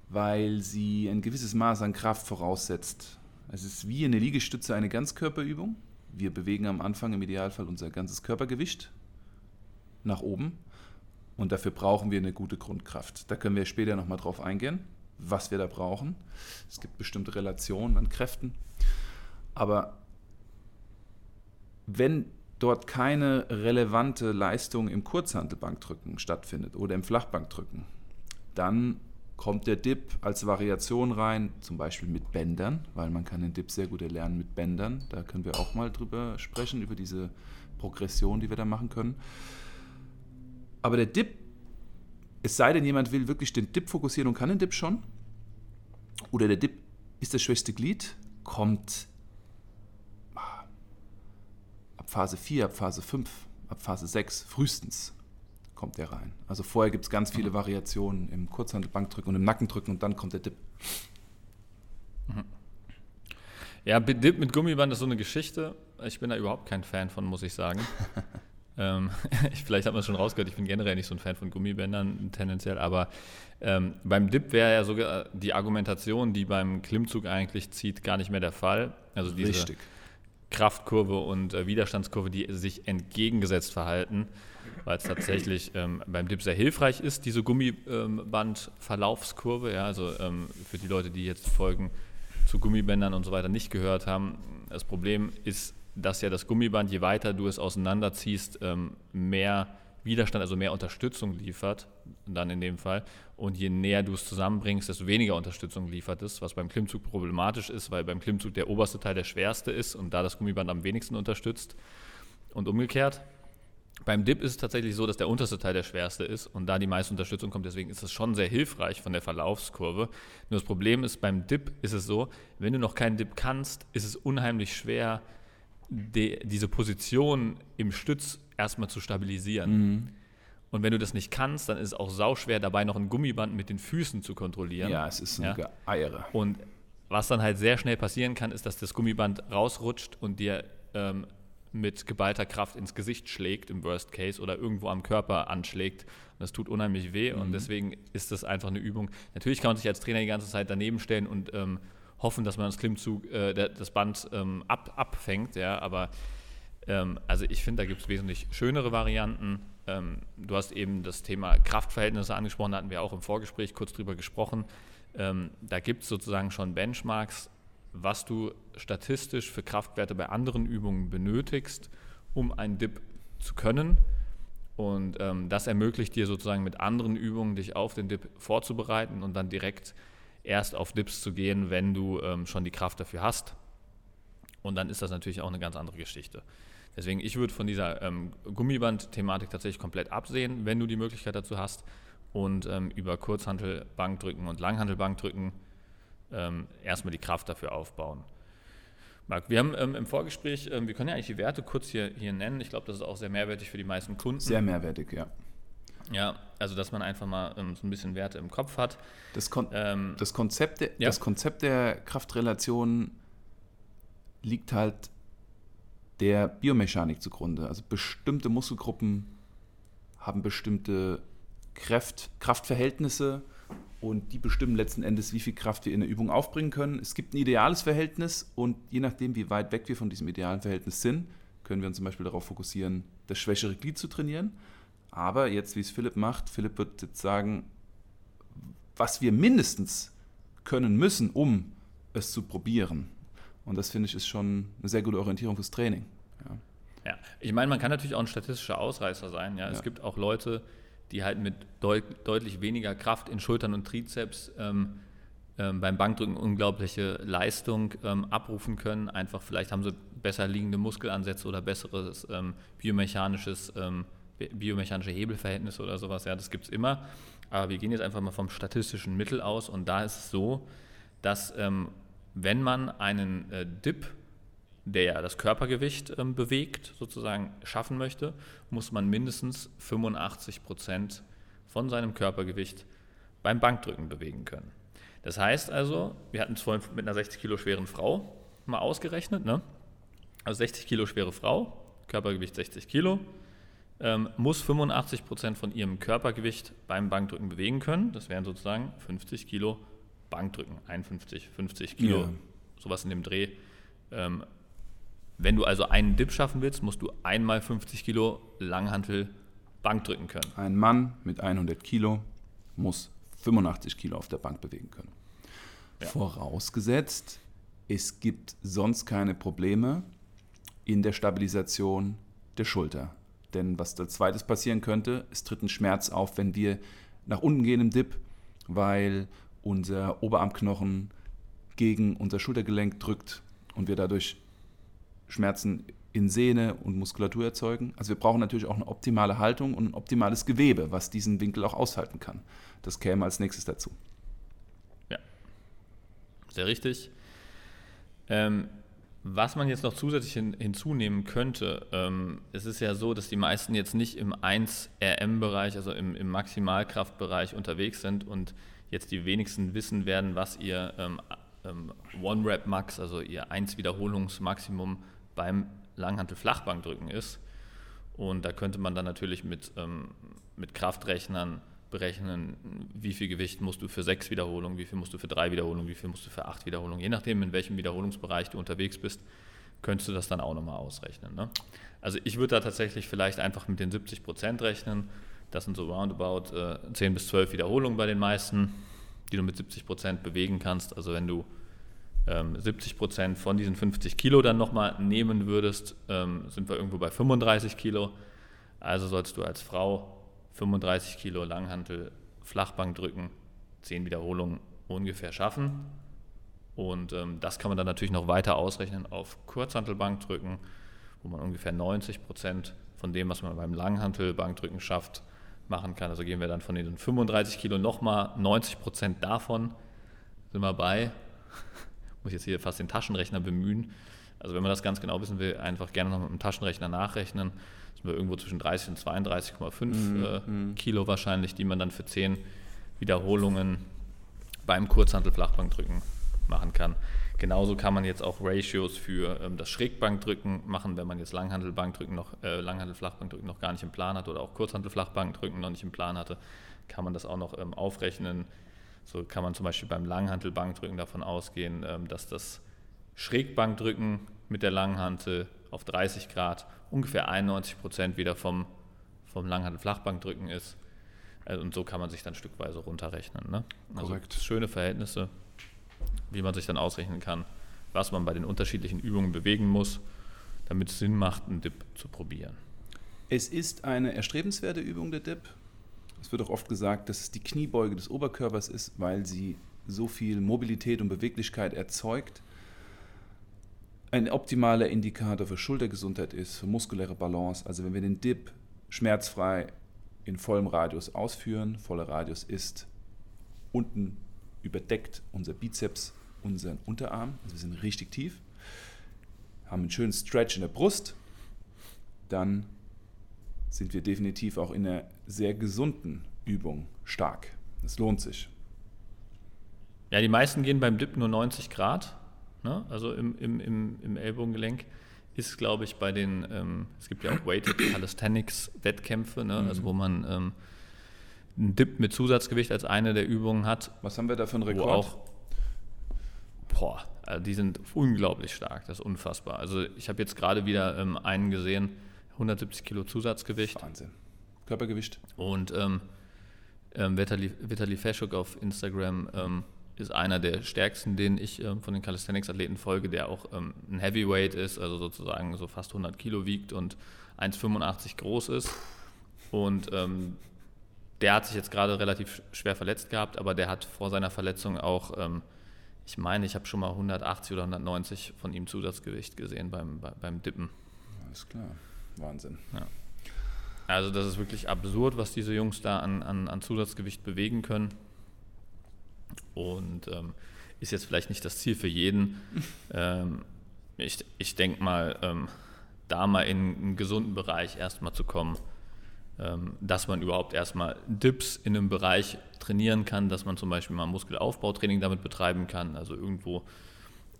weil sie ein gewisses Maß an Kraft voraussetzt. Es ist wie eine Liegestütze eine Ganzkörperübung. Wir bewegen am Anfang im Idealfall unser ganzes Körpergewicht nach oben und dafür brauchen wir eine gute Grundkraft. Da können wir später nochmal drauf eingehen, was wir da brauchen. Es gibt bestimmte Relationen an Kräften. Aber wenn dort keine relevante Leistung im Kurzhantelbankdrücken stattfindet oder im Flachbankdrücken, dann kommt der Dip als Variation rein, zum Beispiel mit Bändern, weil man kann den Dip sehr gut erlernen mit Bändern. Da können wir auch mal drüber sprechen, über diese Progression, die wir da machen können. Aber der Dip, es sei denn, jemand will wirklich den Dip fokussieren und kann den Dip schon, oder der Dip ist das schwächste Glied, kommt ab Phase 4, ab Phase 5, ab Phase 6 frühestens kommt der rein. Also vorher gibt es ganz viele Variationen im Kurzhantelbankdrücken und im Nackendrücken und dann kommt der Dip. Ja, Dip mit Gummiband ist so eine Geschichte. Ich bin da überhaupt kein Fan von, muss ich sagen. <laughs> ähm, <laughs> vielleicht hat man es schon rausgehört, ich bin generell nicht so ein Fan von Gummibändern tendenziell, aber ähm, beim Dip wäre ja sogar die Argumentation, die beim Klimmzug eigentlich zieht, gar nicht mehr der Fall. Also diese Richtig. Kraftkurve und äh, Widerstandskurve, die sich entgegengesetzt verhalten, weil es tatsächlich ähm, beim Dip sehr hilfreich ist, diese Gummibandverlaufskurve. Ja, also ähm, für die Leute, die jetzt Folgen zu Gummibändern und so weiter nicht gehört haben, das Problem ist, dass ja das Gummiband, je weiter du es auseinanderziehst, ähm, mehr Widerstand, also mehr Unterstützung liefert, dann in dem Fall. Und je näher du es zusammenbringst, desto weniger Unterstützung liefert es, was beim Klimmzug problematisch ist, weil beim Klimmzug der oberste Teil der schwerste ist und da das Gummiband am wenigsten unterstützt. Und umgekehrt. Beim Dip ist es tatsächlich so, dass der unterste Teil der schwerste ist und da die meiste Unterstützung kommt. Deswegen ist es schon sehr hilfreich von der Verlaufskurve. Nur das Problem ist, beim Dip ist es so, wenn du noch keinen Dip kannst, ist es unheimlich schwer, die, diese Position im Stütz erstmal zu stabilisieren. Mhm. Und wenn du das nicht kannst, dann ist es auch sauschwer, dabei noch ein Gummiband mit den Füßen zu kontrollieren. Ja, es ist ein Ja. Geeiere. Und was dann halt sehr schnell passieren kann, ist, dass das Gummiband rausrutscht und dir ähm, mit geballter Kraft ins Gesicht schlägt, im Worst Case, oder irgendwo am Körper anschlägt. Und das tut unheimlich weh und deswegen ist das einfach eine Übung. Natürlich kann man sich als Trainer die ganze Zeit daneben stellen und ähm, hoffen, dass man das Klimmzug, äh, das Band ähm, ab, abfängt, ja, aber ähm, also ich finde, da gibt es wesentlich schönere Varianten. Ähm, du hast eben das Thema Kraftverhältnisse angesprochen, da hatten wir auch im Vorgespräch kurz drüber gesprochen. Ähm, da gibt es sozusagen schon Benchmarks, was du statistisch für Kraftwerte bei anderen Übungen benötigst, um einen Dip zu können. Und ähm, das ermöglicht dir sozusagen mit anderen Übungen, dich auf den Dip vorzubereiten und dann direkt erst auf Dips zu gehen, wenn du ähm, schon die Kraft dafür hast. Und dann ist das natürlich auch eine ganz andere Geschichte. Deswegen, ich würde von dieser ähm, Gummiband-Thematik tatsächlich komplett absehen, wenn du die Möglichkeit dazu hast. Und ähm, über Kurzhantelbankdrücken und Langhantelbankdrücken ähm, erstmal die Kraft dafür aufbauen. Marc, wir haben ähm, im Vorgespräch, ähm, wir können ja eigentlich die Werte kurz hier, hier nennen. Ich glaube, das ist auch sehr mehrwertig für die meisten Kunden. Sehr mehrwertig, ja. Ja, also dass man einfach mal ähm, so ein bisschen Werte im Kopf hat. Das, Kon Ähm, das, Konzept der, Ja. das Konzept der Kraftrelation liegt halt der Biomechanik zugrunde. Also bestimmte Muskelgruppen haben bestimmte Kraft, Kraftverhältnisse und die bestimmen letzten Endes, wie viel Kraft wir in der Übung aufbringen können. Es gibt ein ideales Verhältnis und je nachdem, wie weit weg wir von diesem idealen Verhältnis sind, können wir uns zum Beispiel darauf fokussieren, das schwächere Glied zu trainieren. Aber jetzt, wie es Philipp macht, Philipp wird jetzt sagen, was wir mindestens können müssen, um es zu probieren. Und das finde ich ist schon eine sehr gute Orientierung fürs Training. Ja. Ja, ich meine, man kann natürlich auch ein statistischer Ausreißer sein. Ja? Es Ja. gibt auch Leute, die halt mit deut deutlich weniger Kraft in Schultern und Trizeps ähm, ähm, beim Bankdrücken unglaubliche Leistung ähm, abrufen können. Einfach vielleicht haben sie besser liegende Muskelansätze oder besseres ähm, biomechanisches ähm, biomechanische Hebelverhältnisse oder sowas, ja, das gibt es immer. Aber wir gehen jetzt einfach mal vom statistischen Mittel aus und da ist es so, dass ähm, wenn man einen äh, Dip, der ja das Körpergewicht ähm, bewegt, sozusagen schaffen möchte, muss man mindestens 85 Prozent von seinem Körpergewicht beim Bankdrücken bewegen können. Das heißt also, wir hatten es vorhin mit einer 60 Kilo schweren Frau mal ausgerechnet, ne? also 60 Kilo schwere Frau, Körpergewicht 60 Kilo, ähm, muss 85 Prozent von ihrem Körpergewicht beim Bankdrücken bewegen können. Das wären sozusagen 50 Kilo Bankdrücken, 51, 50 Kilo, ja. sowas in dem Dreh. Ähm, wenn du also einen Dip schaffen willst, musst du einmal 50 Kilo Langhantel Bankdrücken können. Ein Mann mit 100 Kilo muss 85 Kilo auf der Bank bewegen können. Ja. Vorausgesetzt, es gibt sonst keine Probleme in der Stabilisation der Schulter. Denn was als zweites passieren könnte, es tritt ein Schmerz auf, wenn wir nach unten gehen im Dip, weil unser Oberarmknochen gegen unser Schultergelenk drückt und wir dadurch Schmerzen in Sehne und Muskulatur erzeugen. Also wir brauchen natürlich auch eine optimale Haltung und ein optimales Gewebe, was diesen Winkel auch aushalten kann. Das käme als nächstes dazu. Ja, sehr richtig. Ähm, was man jetzt noch zusätzlich hin, hinzunehmen könnte, ähm, es ist ja so, dass die meisten jetzt nicht im 1RM-Bereich, also im, im, Maximalkraftbereich unterwegs sind und jetzt die wenigsten wissen werden, was ihr ähm, ähm, One-Rep-Max, also ihr 1-Wiederholungsmaximum beim Langhantel-Flachbankdrücken ist. Und da könnte man dann natürlich mit, ähm, mit Kraftrechnern berechnen, wie viel Gewicht musst du für sechs Wiederholungen, wie viel musst du für drei Wiederholungen, wie viel musst du für acht Wiederholungen. Je nachdem, in welchem Wiederholungsbereich du unterwegs bist, könntest du das dann auch nochmal ausrechnen. Ne? Also ich würde da tatsächlich vielleicht einfach mit den 70 Prozent rechnen. Das sind so roundabout äh, 10 bis 12 Wiederholungen bei den meisten, die du mit 70 Prozent bewegen kannst. Also wenn du ähm, 70 Prozent von diesen 50 Kilo dann nochmal nehmen würdest, ähm, sind wir irgendwo bei 35 Kilo. Also sollst du als Frau 35 Kilo Langhantel Flachbank drücken, 10 Wiederholungen ungefähr schaffen. Und ähm, das kann man dann natürlich noch weiter ausrechnen auf Kurzhantelbankdrücken, wo man ungefähr 90 Prozent von dem, was man beim Langhantelbankdrücken schafft, machen kann. Also gehen wir dann von den 35 Kilo nochmal 90 Prozent davon, sind wir bei, <laughs> muss ich jetzt hier fast den Taschenrechner bemühen. Also wenn man das ganz genau wissen will, einfach gerne noch mit dem Taschenrechner nachrechnen sind wir irgendwo zwischen 30 und 32,5 mhm. äh, mhm. Kilo wahrscheinlich, die man dann für 10 Wiederholungen beim Kurzhantel-Flachbankdrücken machen kann. Genauso kann man jetzt auch Ratios für ähm, das Schrägbankdrücken machen, wenn man jetzt Langhantelbankdrücken noch, äh, Langhantel-Flachbankdrücken noch gar nicht im Plan hat oder auch Kurzhantel-Flachbankdrücken noch nicht im Plan hatte, kann man das auch noch ähm, aufrechnen. So kann man zum Beispiel beim Langhantelbankdrücken davon ausgehen, ähm, dass das Schrägbankdrücken mit der Langhantel auf 30 Grad ungefähr 91 Prozent wieder vom, vom Langhandel-Flachbankdrücken ist. Also, und so kann man sich dann stückweise runterrechnen. Ne? Also Korrekt. schöne Verhältnisse, wie man sich dann ausrechnen kann, was man bei den unterschiedlichen Übungen bewegen muss, damit es Sinn macht, einen Dip zu probieren. Es ist eine erstrebenswerte Übung, der Dip. Es wird auch oft gesagt, dass es die Kniebeuge des Oberkörpers ist, weil sie so viel Mobilität und Beweglichkeit erzeugt ein optimaler Indikator für Schultergesundheit ist, für muskuläre Balance. Also wenn wir den Dip schmerzfrei in vollem Radius ausführen, voller Radius ist unten überdeckt unser Bizeps, unseren Unterarm, also wir sind richtig tief, haben einen schönen Stretch in der Brust, dann sind wir definitiv auch in einer sehr gesunden Übung stark. Das lohnt sich. Ja, die meisten gehen beim Dip nur 90 Grad ne? also im, im, im, im Ellbogengelenk, ist, glaube ich, bei den, ähm, es gibt ja auch Weighted Calisthenics-Wettkämpfe, ne? Also mhm. wo man ähm, einen Dip mit Zusatzgewicht als eine der Übungen hat. Was haben wir da für einen Rekord? Auch, boah, also die sind unglaublich stark, das ist unfassbar. Also ich habe jetzt gerade wieder ähm, einen gesehen, 170 Kilo Zusatzgewicht. Wahnsinn. Körpergewicht. Und ähm, ähm, Vitali, Vitali Feschuk auf Instagram ähm, ist einer der stärksten, den ich ähm, von den Calisthenics-Athleten folge, der auch ähm, ein Heavyweight ist, also sozusagen so fast 100 Kilo wiegt und 1,85 groß ist. Und ähm, der hat sich jetzt gerade relativ schwer verletzt gehabt, aber der hat vor seiner Verletzung auch, ähm, ich meine, ich habe schon mal 180 oder 190 von ihm Zusatzgewicht gesehen beim, bei, beim Dippen. Alles klar, Wahnsinn. Ja. Also das ist wirklich absurd, was diese Jungs da an, an, an Zusatzgewicht bewegen können. Und ähm, ist jetzt vielleicht nicht das Ziel für jeden. <laughs> ähm, ich ich denke mal, ähm, da mal in einen gesunden Bereich erstmal zu kommen, ähm, dass man überhaupt erstmal Dips in einem Bereich trainieren kann, dass man zum Beispiel mal Muskelaufbautraining damit betreiben kann, also irgendwo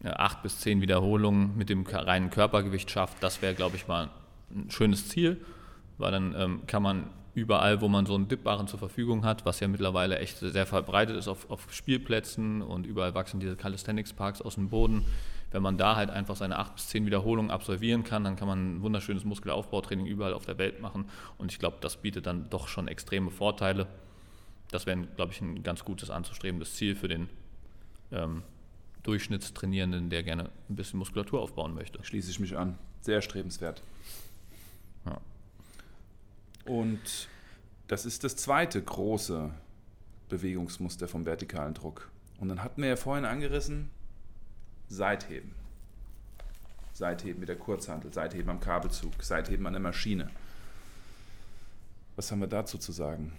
äh, acht bis zehn Wiederholungen mit dem reinen Körpergewicht schafft. Das wäre, glaube ich, mal ein schönes Ziel, weil dann ähm, kann man überall, wo man so einen Dipbaren zur Verfügung hat, was ja mittlerweile echt sehr verbreitet ist auf, auf Spielplätzen und überall wachsen diese Calisthenics Parks aus dem Boden. Wenn man da halt einfach seine acht bis zehn Wiederholungen absolvieren kann, dann kann man ein wunderschönes Muskelaufbautraining überall auf der Welt machen. Und ich glaube, das bietet dann doch schon extreme Vorteile. Das wäre, glaube ich, ein ganz gutes anzustrebendes Ziel für den ähm, Durchschnittstrainierenden, der gerne ein bisschen Muskulatur aufbauen möchte. Schließe ich mich an. Sehr erstrebenswert. Ja. Und das ist das zweite große Bewegungsmuster vom vertikalen Druck. Und dann hatten wir ja vorhin angerissen, Seitheben. Seitheben mit der Kurzhantel, Seitheben am Kabelzug, Seitheben an der Maschine. Was haben wir dazu zu sagen?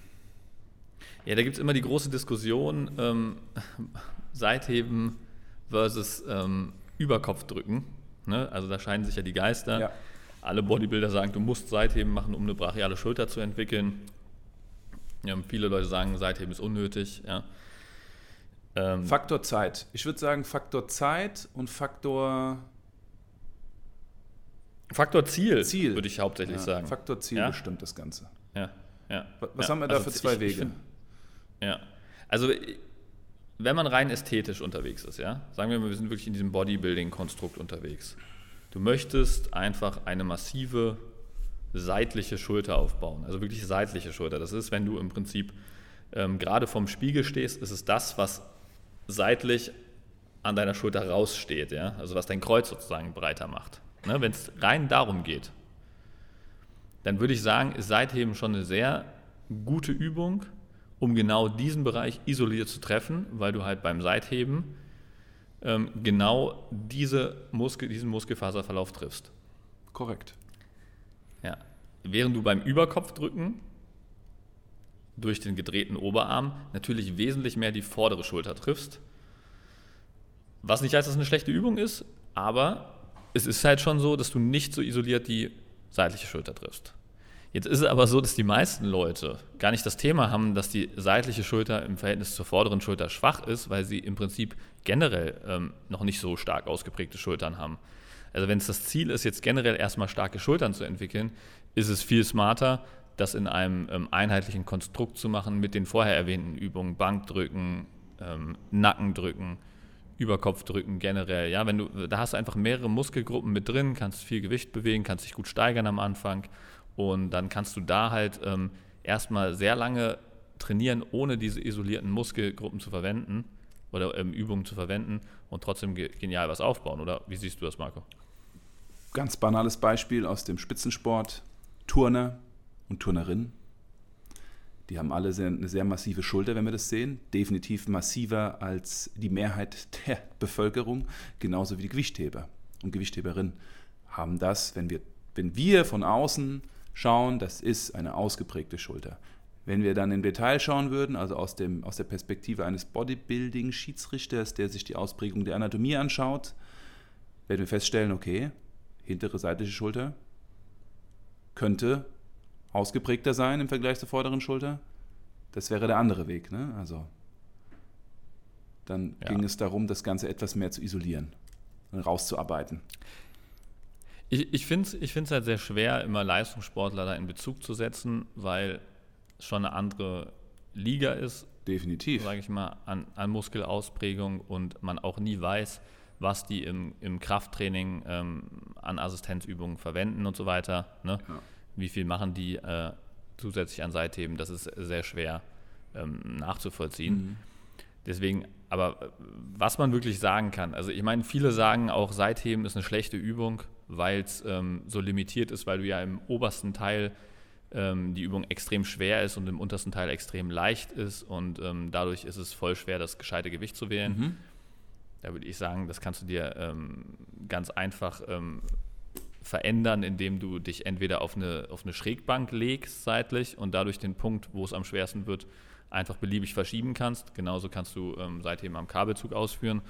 Ja, da gibt es immer die große Diskussion, ähm, <laughs> Seitheben versus ähm, Überkopfdrücken. Ne? Also da scheinen sich ja die Geister. Ja. Alle Bodybuilder sagen, du musst Seitheben machen, um eine brachiale Schulter zu entwickeln. Ja, viele Leute sagen, Seitheben ist unnötig. Ja. Ähm, Faktor Zeit. Ich würde sagen Faktor Zeit und Faktor Faktor Ziel, Ziel. würde ich hauptsächlich ja, sagen. Faktor Ziel bestimmt das Ganze. Ja, ja. Was haben wir da also für zwei Wege? Find, ja, also wenn man rein ästhetisch unterwegs ist, ja, sagen wir mal, wir sind wirklich in diesem Bodybuilding-Konstrukt unterwegs. Du möchtest einfach eine massive seitliche Schulter aufbauen, also wirklich seitliche Schulter. Das ist, wenn du im Prinzip ähm, gerade vom Spiegel stehst, ist es das, was seitlich an deiner Schulter raussteht, ja? also was dein Kreuz sozusagen breiter macht. Ne? Wenn es rein darum geht, dann würde ich sagen, ist Seitheben schon eine sehr gute Übung, um genau diesen Bereich isoliert zu treffen, weil du halt beim Seitheben ähm, genau diese Muskel, diesen Muskelfaserverlauf triffst. Korrekt. Ja. Während du beim Überkopfdrücken durch den gedrehten Oberarm natürlich wesentlich mehr die vordere Schulter triffst. Was nicht heißt, dass es eine schlechte Übung ist, aber es ist halt schon so, dass du nicht so isoliert die seitliche Schulter triffst. Jetzt ist es aber so, dass die meisten Leute gar nicht das Thema haben, dass die seitliche Schulter im Verhältnis zur vorderen Schulter schwach ist, weil sie im Prinzip generell ähm, noch nicht so stark ausgeprägte Schultern haben. Also wenn es das Ziel ist, jetzt generell erstmal starke Schultern zu entwickeln, ist es viel smarter, das in einem ähm, einheitlichen Konstrukt zu machen mit den vorher erwähnten Übungen, Bankdrücken, ähm, Nackendrücken, Überkopfdrücken generell. Ja, wenn du, da hast du einfach mehrere Muskelgruppen mit drin, kannst viel Gewicht bewegen, kannst dich gut steigern am Anfang und dann kannst du da halt ähm, erstmal sehr lange trainieren, ohne diese isolierten Muskelgruppen zu verwenden oder ähm, Übungen zu verwenden und trotzdem ge genial was aufbauen. Oder wie siehst du das, Marco? Ganz banales Beispiel aus dem Spitzensport. Turner, und Turnerinnen. Die haben alle sehr, eine sehr massive Schulter, wenn wir das sehen. Definitiv massiver als die Mehrheit der Bevölkerung, genauso wie die Gewichtheber und Gewichtheberinnen haben das, wenn wir, wenn wir von außen schauen, das ist eine ausgeprägte Schulter. Wenn wir dann im Detail schauen würden, also aus, dem, aus der Perspektive eines Bodybuilding-Schiedsrichters, der sich die Ausprägung der Anatomie anschaut, werden wir feststellen, okay, hintere seitliche Schulter könnte ausgeprägter sein im Vergleich zur vorderen Schulter. Das wäre der andere Weg. Ne? Also dann ja. ging es darum, das Ganze etwas mehr zu isolieren und rauszuarbeiten. Ich, ich finde es ich halt sehr schwer, immer Leistungssportler da in Bezug zu setzen, weil schon eine andere Liga ist. Definitiv. Sage ich mal, an, an, Muskelausprägung und man auch nie weiß, was die im, im Krafttraining ähm, an Assistenzübungen verwenden und so weiter. Ne? Ja wie viel machen die äh, zusätzlich an Seitheben, das ist sehr schwer ähm, nachzuvollziehen. Mhm. Deswegen, aber äh, was man wirklich sagen kann, also ich meine, viele sagen auch, Seitheben ist eine schlechte Übung, weil es ähm, so limitiert ist, weil du ja im obersten Teil ähm, die Übung extrem schwer ist und im untersten Teil extrem leicht ist und ähm, dadurch ist es voll schwer, das gescheite Gewicht zu wählen. Mhm. Da würde ich sagen, das kannst du dir ähm, ganz einfach ähm, verändern, indem du dich entweder auf eine, auf eine Schrägbank legst seitlich und dadurch den Punkt, wo es am schwersten wird, einfach beliebig verschieben kannst. Genauso kannst du ähm, Seitheben am Kabelzug ausführen,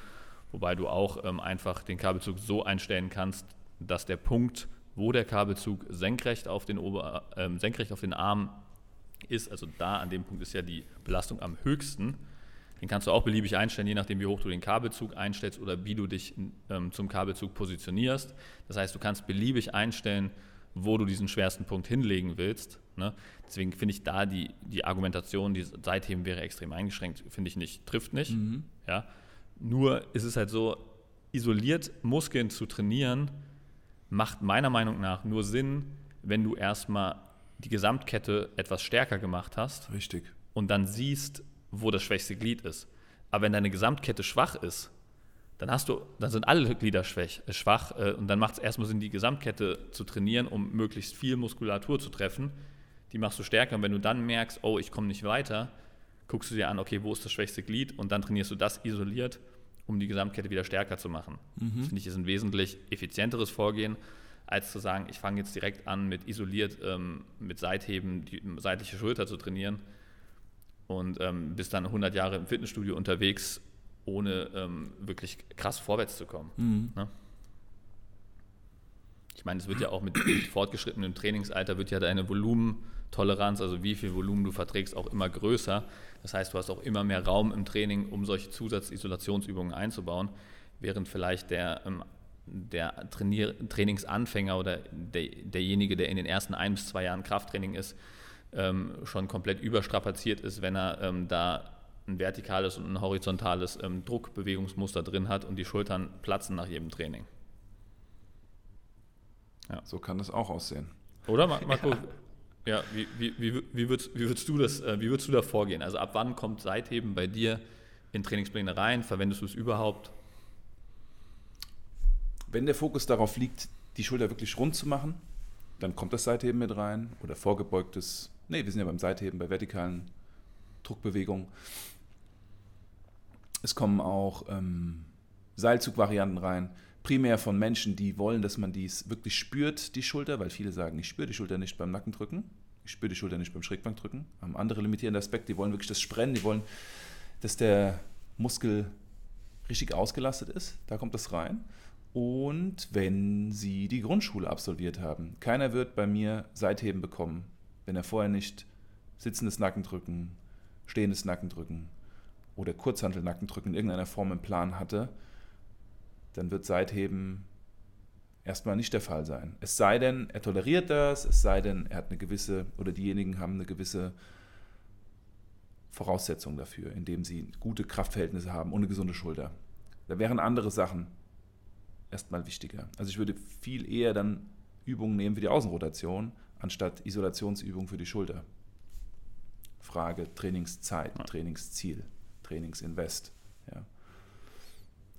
wobei du auch ähm, einfach den Kabelzug so einstellen kannst, dass der Punkt, wo der Kabelzug senkrecht auf den, Ober, ähm, senkrecht auf den Arm ist, also da an dem Punkt ist ja die Belastung am höchsten, den kannst du auch beliebig einstellen, je nachdem, wie hoch du den Kabelzug einstellst oder wie du dich ähm, zum Kabelzug positionierst. Das heißt, du kannst beliebig einstellen, wo du diesen schwersten Punkt hinlegen willst. Ne? Deswegen finde ich da die, die Argumentation, die Seitheben wäre extrem eingeschränkt, finde ich nicht, trifft nicht. Mhm. Ja? Nur ist es halt so, isoliert Muskeln zu trainieren, macht meiner Meinung nach nur Sinn, wenn du erstmal die Gesamtkette etwas stärker gemacht hast. Richtig. Und dann siehst, wo das schwächste Glied ist. Aber wenn deine Gesamtkette schwach ist, dann hast du, dann sind alle Glieder schwach, äh, schwach äh, und dann macht es erstmal Sinn, die Gesamtkette zu trainieren, um möglichst viel Muskulatur zu treffen. Die machst du stärker und wenn du dann merkst, oh, ich komme nicht weiter, guckst du dir an, okay, wo ist das schwächste Glied und dann trainierst du das isoliert, um die Gesamtkette wieder stärker zu machen. Mhm. Das finde ich ist ein wesentlich effizienteres Vorgehen, als zu sagen, ich fange jetzt direkt an mit isoliert, ähm, mit Seitheben die seitliche Schulter zu trainieren und ähm, bist dann 100 Jahre im Fitnessstudio unterwegs, ohne ähm, wirklich krass vorwärts zu kommen. Mhm. Ne? Ich meine, es wird ja auch mit, mit fortgeschrittenem Trainingsalter wird ja deine Volumentoleranz, also wie viel Volumen du verträgst, auch immer größer. Das heißt, du hast auch immer mehr Raum im Training, um solche Zusatzisolationsübungen einzubauen, während vielleicht der, ähm, der Trainier Trainingsanfänger oder der, derjenige, der in den ersten ein bis zwei Jahren Krafttraining ist, ähm, schon komplett überstrapaziert ist, wenn er ähm, da ein vertikales und ein horizontales Druckbewegungsmuster drin hat und die Schultern platzen nach jedem Training. Ja. So kann das auch aussehen. Oder, Marco? Ja, ja wie, wie, wie, wie, würdest, wie, würdest du das, äh, wie würdest du da vorgehen? Also ab wann kommt Seitheben bei dir in Trainingspläne rein? Verwendest du es überhaupt? Wenn der Fokus darauf liegt, die Schulter wirklich rund zu machen, dann kommt das Seitheben mit rein oder vorgebeugtes Nee, wir sind ja beim Seitheben, bei vertikalen Druckbewegungen. Es kommen auch ähm, Seilzugvarianten rein, primär von Menschen, die wollen, dass man dies wirklich spürt, die Schulter, weil viele sagen, ich spüre die Schulter nicht beim Nackendrücken, ich spüre die Schulter nicht beim Schrägbankdrücken. Haben andere limitierende Aspekte, die wollen wirklich das Sprennen, die wollen, dass der Muskel richtig ausgelastet ist, da kommt das rein. Und wenn Sie die Grundschule absolviert haben, keiner wird bei mir Seitheben bekommen, wenn er vorher nicht sitzendes Nackendrücken, stehendes Nackendrücken oder Kurzhantelnackendrücken in irgendeiner Form im Plan hatte, dann wird Seitheben erstmal nicht der Fall sein. Es sei denn, er toleriert das, es sei denn, er hat eine gewisse, oder diejenigen haben eine gewisse Voraussetzung dafür, indem sie gute Kraftverhältnisse haben und eine gesunde Schulter. Da wären andere Sachen erstmal wichtiger. Also ich würde viel eher dann Übungen nehmen wie die Außenrotation, anstatt Isolationsübung für die Schulter. Frage Trainingszeit. Trainingsziel, Trainingsinvest.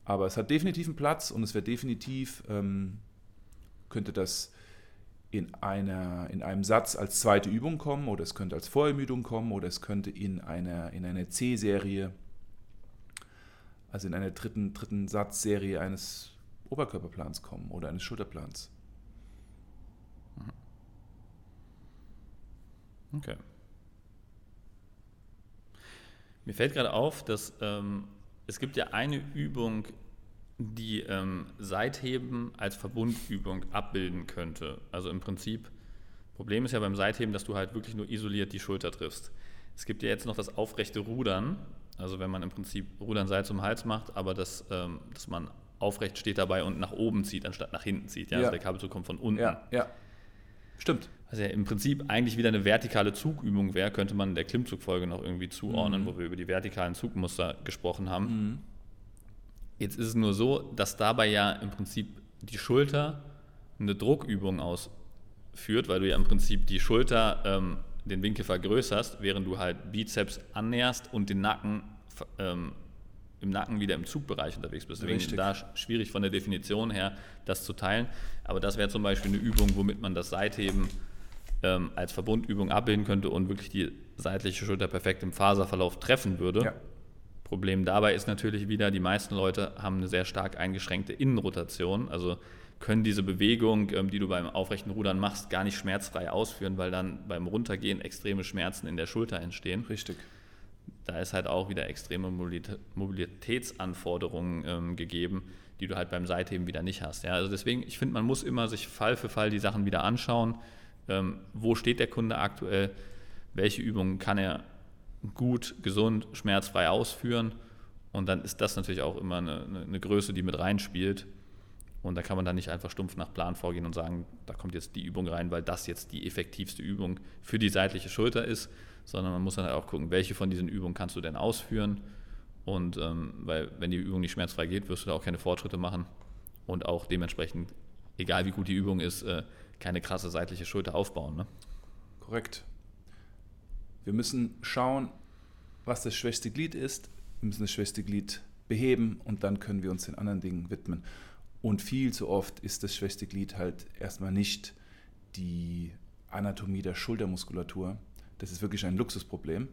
Aber es hat definitiv einen Platz und es wird definitiv, ähm, könnte das in, einer, in einem Satz als zweite Übung kommen oder es könnte als Vorermüdung kommen oder es könnte in einer, in einer C-Serie, also in einer dritten, dritten Satzserie eines Oberkörperplans kommen oder eines Schulterplans. Okay. Mir fällt gerade auf, dass ähm, es gibt ja eine Übung, die ähm, Seitheben als Verbundübung abbilden könnte. Also im Prinzip, Problem ist ja beim Seitheben, dass du halt wirklich nur isoliert die Schulter triffst. Es gibt ja jetzt noch das aufrechte Rudern, also wenn man im Prinzip Rudern Seil zum Hals macht, aber das, ähm, dass man aufrecht steht dabei und nach oben zieht, anstatt nach hinten zieht. Ja? Also ja. Also der Kabelzug kommt von unten. Ja, ja. Stimmt. Also ja im Prinzip eigentlich wieder eine vertikale Zugübung wäre, könnte man der Klimmzugfolge noch irgendwie zuordnen, mhm. wo wir über die vertikalen Zugmuster gesprochen haben. Mhm. Jetzt ist es nur so, dass dabei ja im Prinzip die Schulter eine Druckübung ausführt, weil du ja im Prinzip die Schulter ähm, den Winkel vergrößerst, während du halt Bizeps annäherst und den Nacken ähm, im Nacken wieder im Zugbereich unterwegs bist. Deswegen ist da schwierig von der Definition her, das zu teilen. Aber das wäre zum Beispiel eine Übung, womit man das Seitheben ähm, als Verbundübung abbilden könnte und wirklich die seitliche Schulter perfekt im Faserverlauf treffen würde. Ja. Problem dabei ist natürlich wieder, die meisten Leute haben eine sehr stark eingeschränkte Innenrotation, also können diese Bewegung, ähm, die du beim aufrechten Rudern machst, gar nicht schmerzfrei ausführen, weil dann beim Runtergehen extreme Schmerzen in der Schulter entstehen. Richtig. Da ist halt auch wieder extreme Mobilitätsanforderungen ähm, gegeben, die du halt beim Seitheben wieder nicht hast. Ja, also deswegen, ich finde, man muss immer sich Fall für Fall die Sachen wieder anschauen. Ähm, wo steht der Kunde aktuell? Welche Übungen kann er gut, gesund, schmerzfrei ausführen? Und dann ist das natürlich auch immer eine, eine Größe, die mit reinspielt. Und da kann man dann nicht einfach stumpf nach Plan vorgehen und sagen, da kommt jetzt die Übung rein, weil das jetzt die effektivste Übung für die seitliche Schulter ist, sondern man muss dann halt auch gucken, welche von diesen Übungen kannst du denn ausführen. Und ähm, weil wenn die Übung nicht schmerzfrei geht, wirst du da auch keine Fortschritte machen und auch dementsprechend, egal wie gut die Übung ist, äh, keine krasse seitliche Schulter aufbauen. Ne? Korrekt. Wir müssen schauen, was das schwächste Glied ist. Wir müssen das schwächste Glied beheben und dann können wir uns den anderen Dingen widmen. Und viel zu oft ist das schwächste Glied halt erstmal nicht die Anatomie der Schultermuskulatur. Das ist wirklich ein Luxusproblem.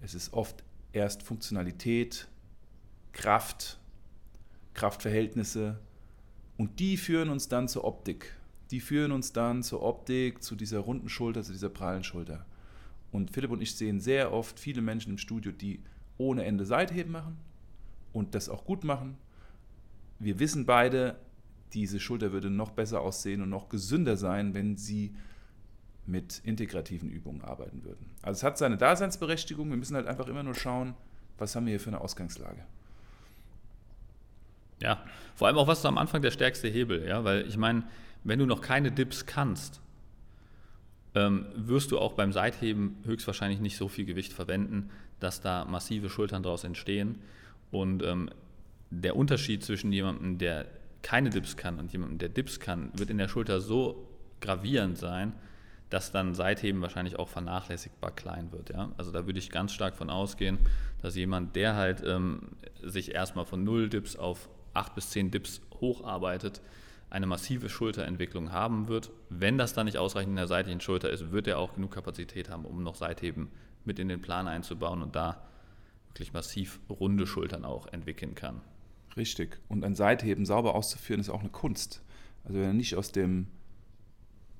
Es ist oft erst Funktionalität, Kraft, Kraftverhältnisse und die führen uns dann zur Optik. Die führen uns dann zur Optik, zu dieser runden Schulter, zu dieser prallen Schulter. Und Philipp und ich sehen sehr oft viele Menschen im Studio, die ohne Ende Seitheben machen und das auch gut machen wir wissen beide, diese Schulter würde noch besser aussehen und noch gesünder sein, wenn sie mit integrativen Übungen arbeiten würden. Also es hat seine Daseinsberechtigung, wir müssen halt einfach immer nur schauen, was haben wir hier für eine Ausgangslage. Ja, vor allem auch was ist am Anfang der stärkste Hebel, ja, weil ich meine, wenn du noch keine Dips kannst, ähm, wirst du auch beim Seitheben höchstwahrscheinlich nicht so viel Gewicht verwenden, dass da massive Schultern daraus entstehen. Und ähm, der Unterschied zwischen jemandem, der keine Dips kann und jemandem, der Dips kann, wird in der Schulter so gravierend sein, dass dann Seitheben wahrscheinlich auch vernachlässigbar klein wird. Ja? Also da würde ich ganz stark von ausgehen, dass jemand, der halt ähm, sich erstmal von 0 Dips auf 8 bis 10 Dips hocharbeitet, eine massive Schulterentwicklung haben wird. Wenn das dann nicht ausreichend in der seitlichen Schulter ist, wird er auch genug Kapazität haben, um noch Seitheben mit in den Plan einzubauen und da wirklich massiv runde Schultern auch entwickeln kann. Richtig. Und ein Seitheben sauber auszuführen ist auch eine Kunst. Also wenn wir nicht aus dem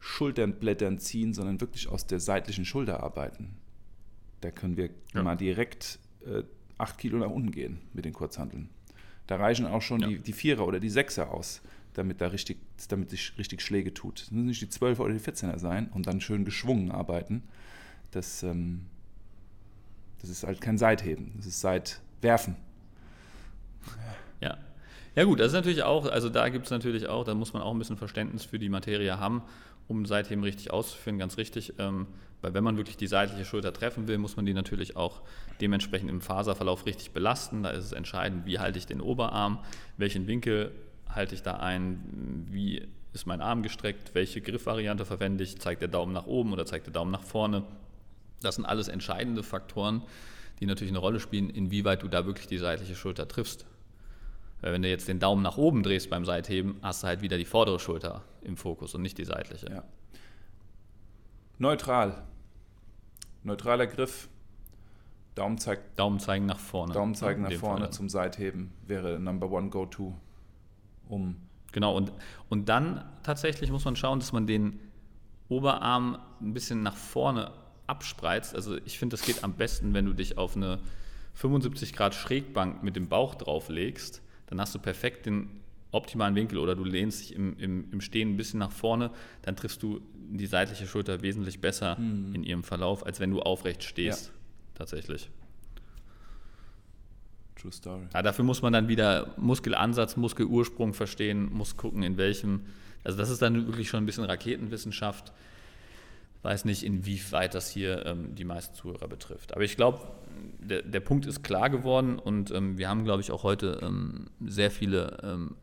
Schulternblättern ziehen, sondern wirklich aus der seitlichen Schulter arbeiten. Da können wir ja. mal direkt äh, 8 Kilo nach unten gehen mit den Kurzhanteln. Da reichen auch schon ja. die, die Vierer oder die Sechser aus, damit da richtig, damit sich richtig Schläge tut. Es müssen nicht die Zwölfer oder die 14er sein und dann schön geschwungen arbeiten. Das, ähm, das ist halt kein Seitheben, das ist Seitwerfen. Ja. Ja gut, das ist natürlich auch, also da gibt es natürlich auch, da muss man auch ein bisschen Verständnis für die Materie haben, um Seitheben richtig auszuführen, ganz richtig. Ähm, weil wenn man wirklich die seitliche Schulter treffen will, muss man die natürlich auch dementsprechend im Faserverlauf richtig belasten. Da ist es entscheidend, wie halte ich den Oberarm, welchen Winkel halte ich da ein, wie ist mein Arm gestreckt, welche Griffvariante verwende ich, zeigt der Daumen nach oben oder zeigt der Daumen nach vorne. Das sind alles entscheidende Faktoren, die natürlich eine Rolle spielen, inwieweit du da wirklich die seitliche Schulter triffst. Weil wenn du jetzt den Daumen nach oben drehst beim Seitheben, hast du halt wieder die vordere Schulter im Fokus und nicht die seitliche. Ja. Neutral. Neutraler Griff. Daumen, zeigt, Daumen zeigen nach vorne. Daumen zeigen nach vorne Fall. zum Seitheben wäre Number One Go-To. Um genau, und, und dann tatsächlich muss man schauen, dass man den Oberarm ein bisschen nach vorne abspreizt. Also ich finde, das geht am besten, wenn du dich auf eine 75 Grad Schrägbank mit dem Bauch drauflegst dann hast du perfekt den optimalen Winkel oder du lehnst dich im, im, im Stehen ein bisschen nach vorne, dann triffst du die seitliche Schulter wesentlich besser mhm. in ihrem Verlauf, als wenn du aufrecht stehst. Ja. Tatsächlich. True Story. Ja, dafür muss man dann wieder Muskelansatz, Muskelursprung verstehen, muss gucken, in welchem. Also, das ist dann wirklich schon ein bisschen Raketenwissenschaft. Weiß nicht, inwieweit das hier ähm, die meisten Zuhörer betrifft. Aber ich glaube, der, der Punkt ist klar geworden und ähm, wir haben, glaube ich, auch heute ähm, sehr viele ähm,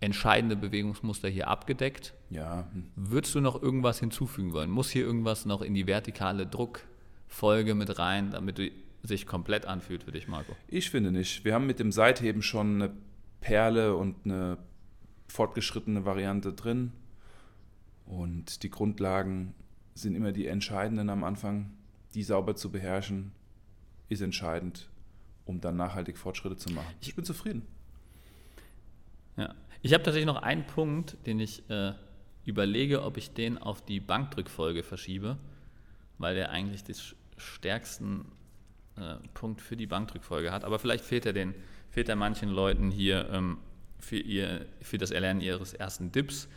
entscheidende Bewegungsmuster hier abgedeckt. Ja. Würdest du noch irgendwas hinzufügen wollen? Muss hier irgendwas noch in die vertikale Druckfolge mit rein, damit du sich komplett anfühlt für dich, Marco? Ich finde nicht. Wir haben mit dem Seitheben schon eine Perle und eine fortgeschrittene Variante drin. Und die Grundlagen sind immer die entscheidenden am Anfang, die sauber zu beherrschen ist entscheidend. um dann nachhaltig Fortschritte zu machen. Ich bin zufrieden. Ja. Ich habe tatsächlich noch einen Punkt, den ich äh, überlege, ob ich den auf die Bankdrückfolge verschiebe, weil der eigentlich den stärksten äh, Punkt für die Bankdrückfolge hat. Aber vielleicht fehlt er, den, fehlt er manchen Leuten hier ähm, für, ihr, für das Erlernen ihres ersten Dips.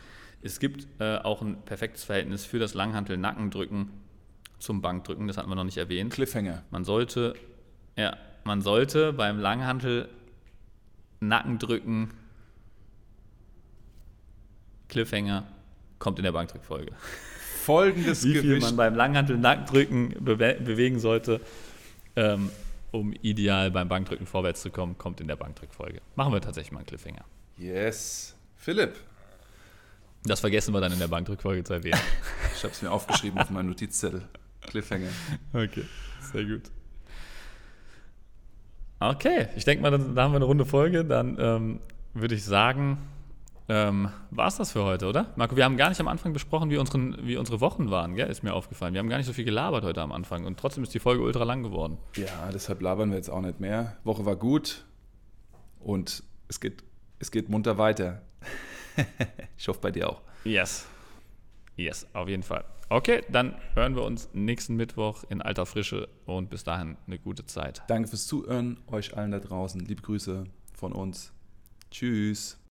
Es gibt äh, auch ein perfektes Verhältnis für das Langhantel-Nackendrücken zum Bankdrücken, das hatten wir noch nicht erwähnt. Cliffhanger. Man sollte, ja, man sollte beim Langhantel Nackendrücken Cliffhanger kommt in der Bankdrückfolge. Folgendes Wie viel Gewicht. man beim Langhantel Nackendrücken bewe bewegen sollte, ähm, um ideal beim Bankdrücken vorwärts zu kommen, kommt in der Bankdrückfolge. Machen wir tatsächlich mal einen Cliffhanger. Yes. Philipp. Das vergessen wir dann in der Bankdrückfolge zu erwähnen. <laughs> ich habe es mir aufgeschrieben auf meinem Notizzettel. Cliffhanger. Okay, sehr gut. Okay, ich denke mal, da haben wir eine runde Folge. Dann ähm, würde ich sagen, ähm, war es das für heute, oder? Marco, wir haben gar nicht am Anfang besprochen, wie, unseren, wie unsere Wochen waren, gell? ist mir aufgefallen. Wir haben gar nicht so viel gelabert heute am Anfang und trotzdem ist die Folge ultra lang geworden. Ja, deshalb labern wir jetzt auch nicht mehr. Woche war gut und es geht, es geht munter weiter. <laughs> ich hoffe bei dir auch. Yes. Yes, auf jeden Fall. Okay, dann hören wir uns nächsten Mittwoch in alter Frische und bis dahin eine gute Zeit. Danke fürs Zuhören, euch allen da draußen. Liebe Grüße von uns. Tschüss.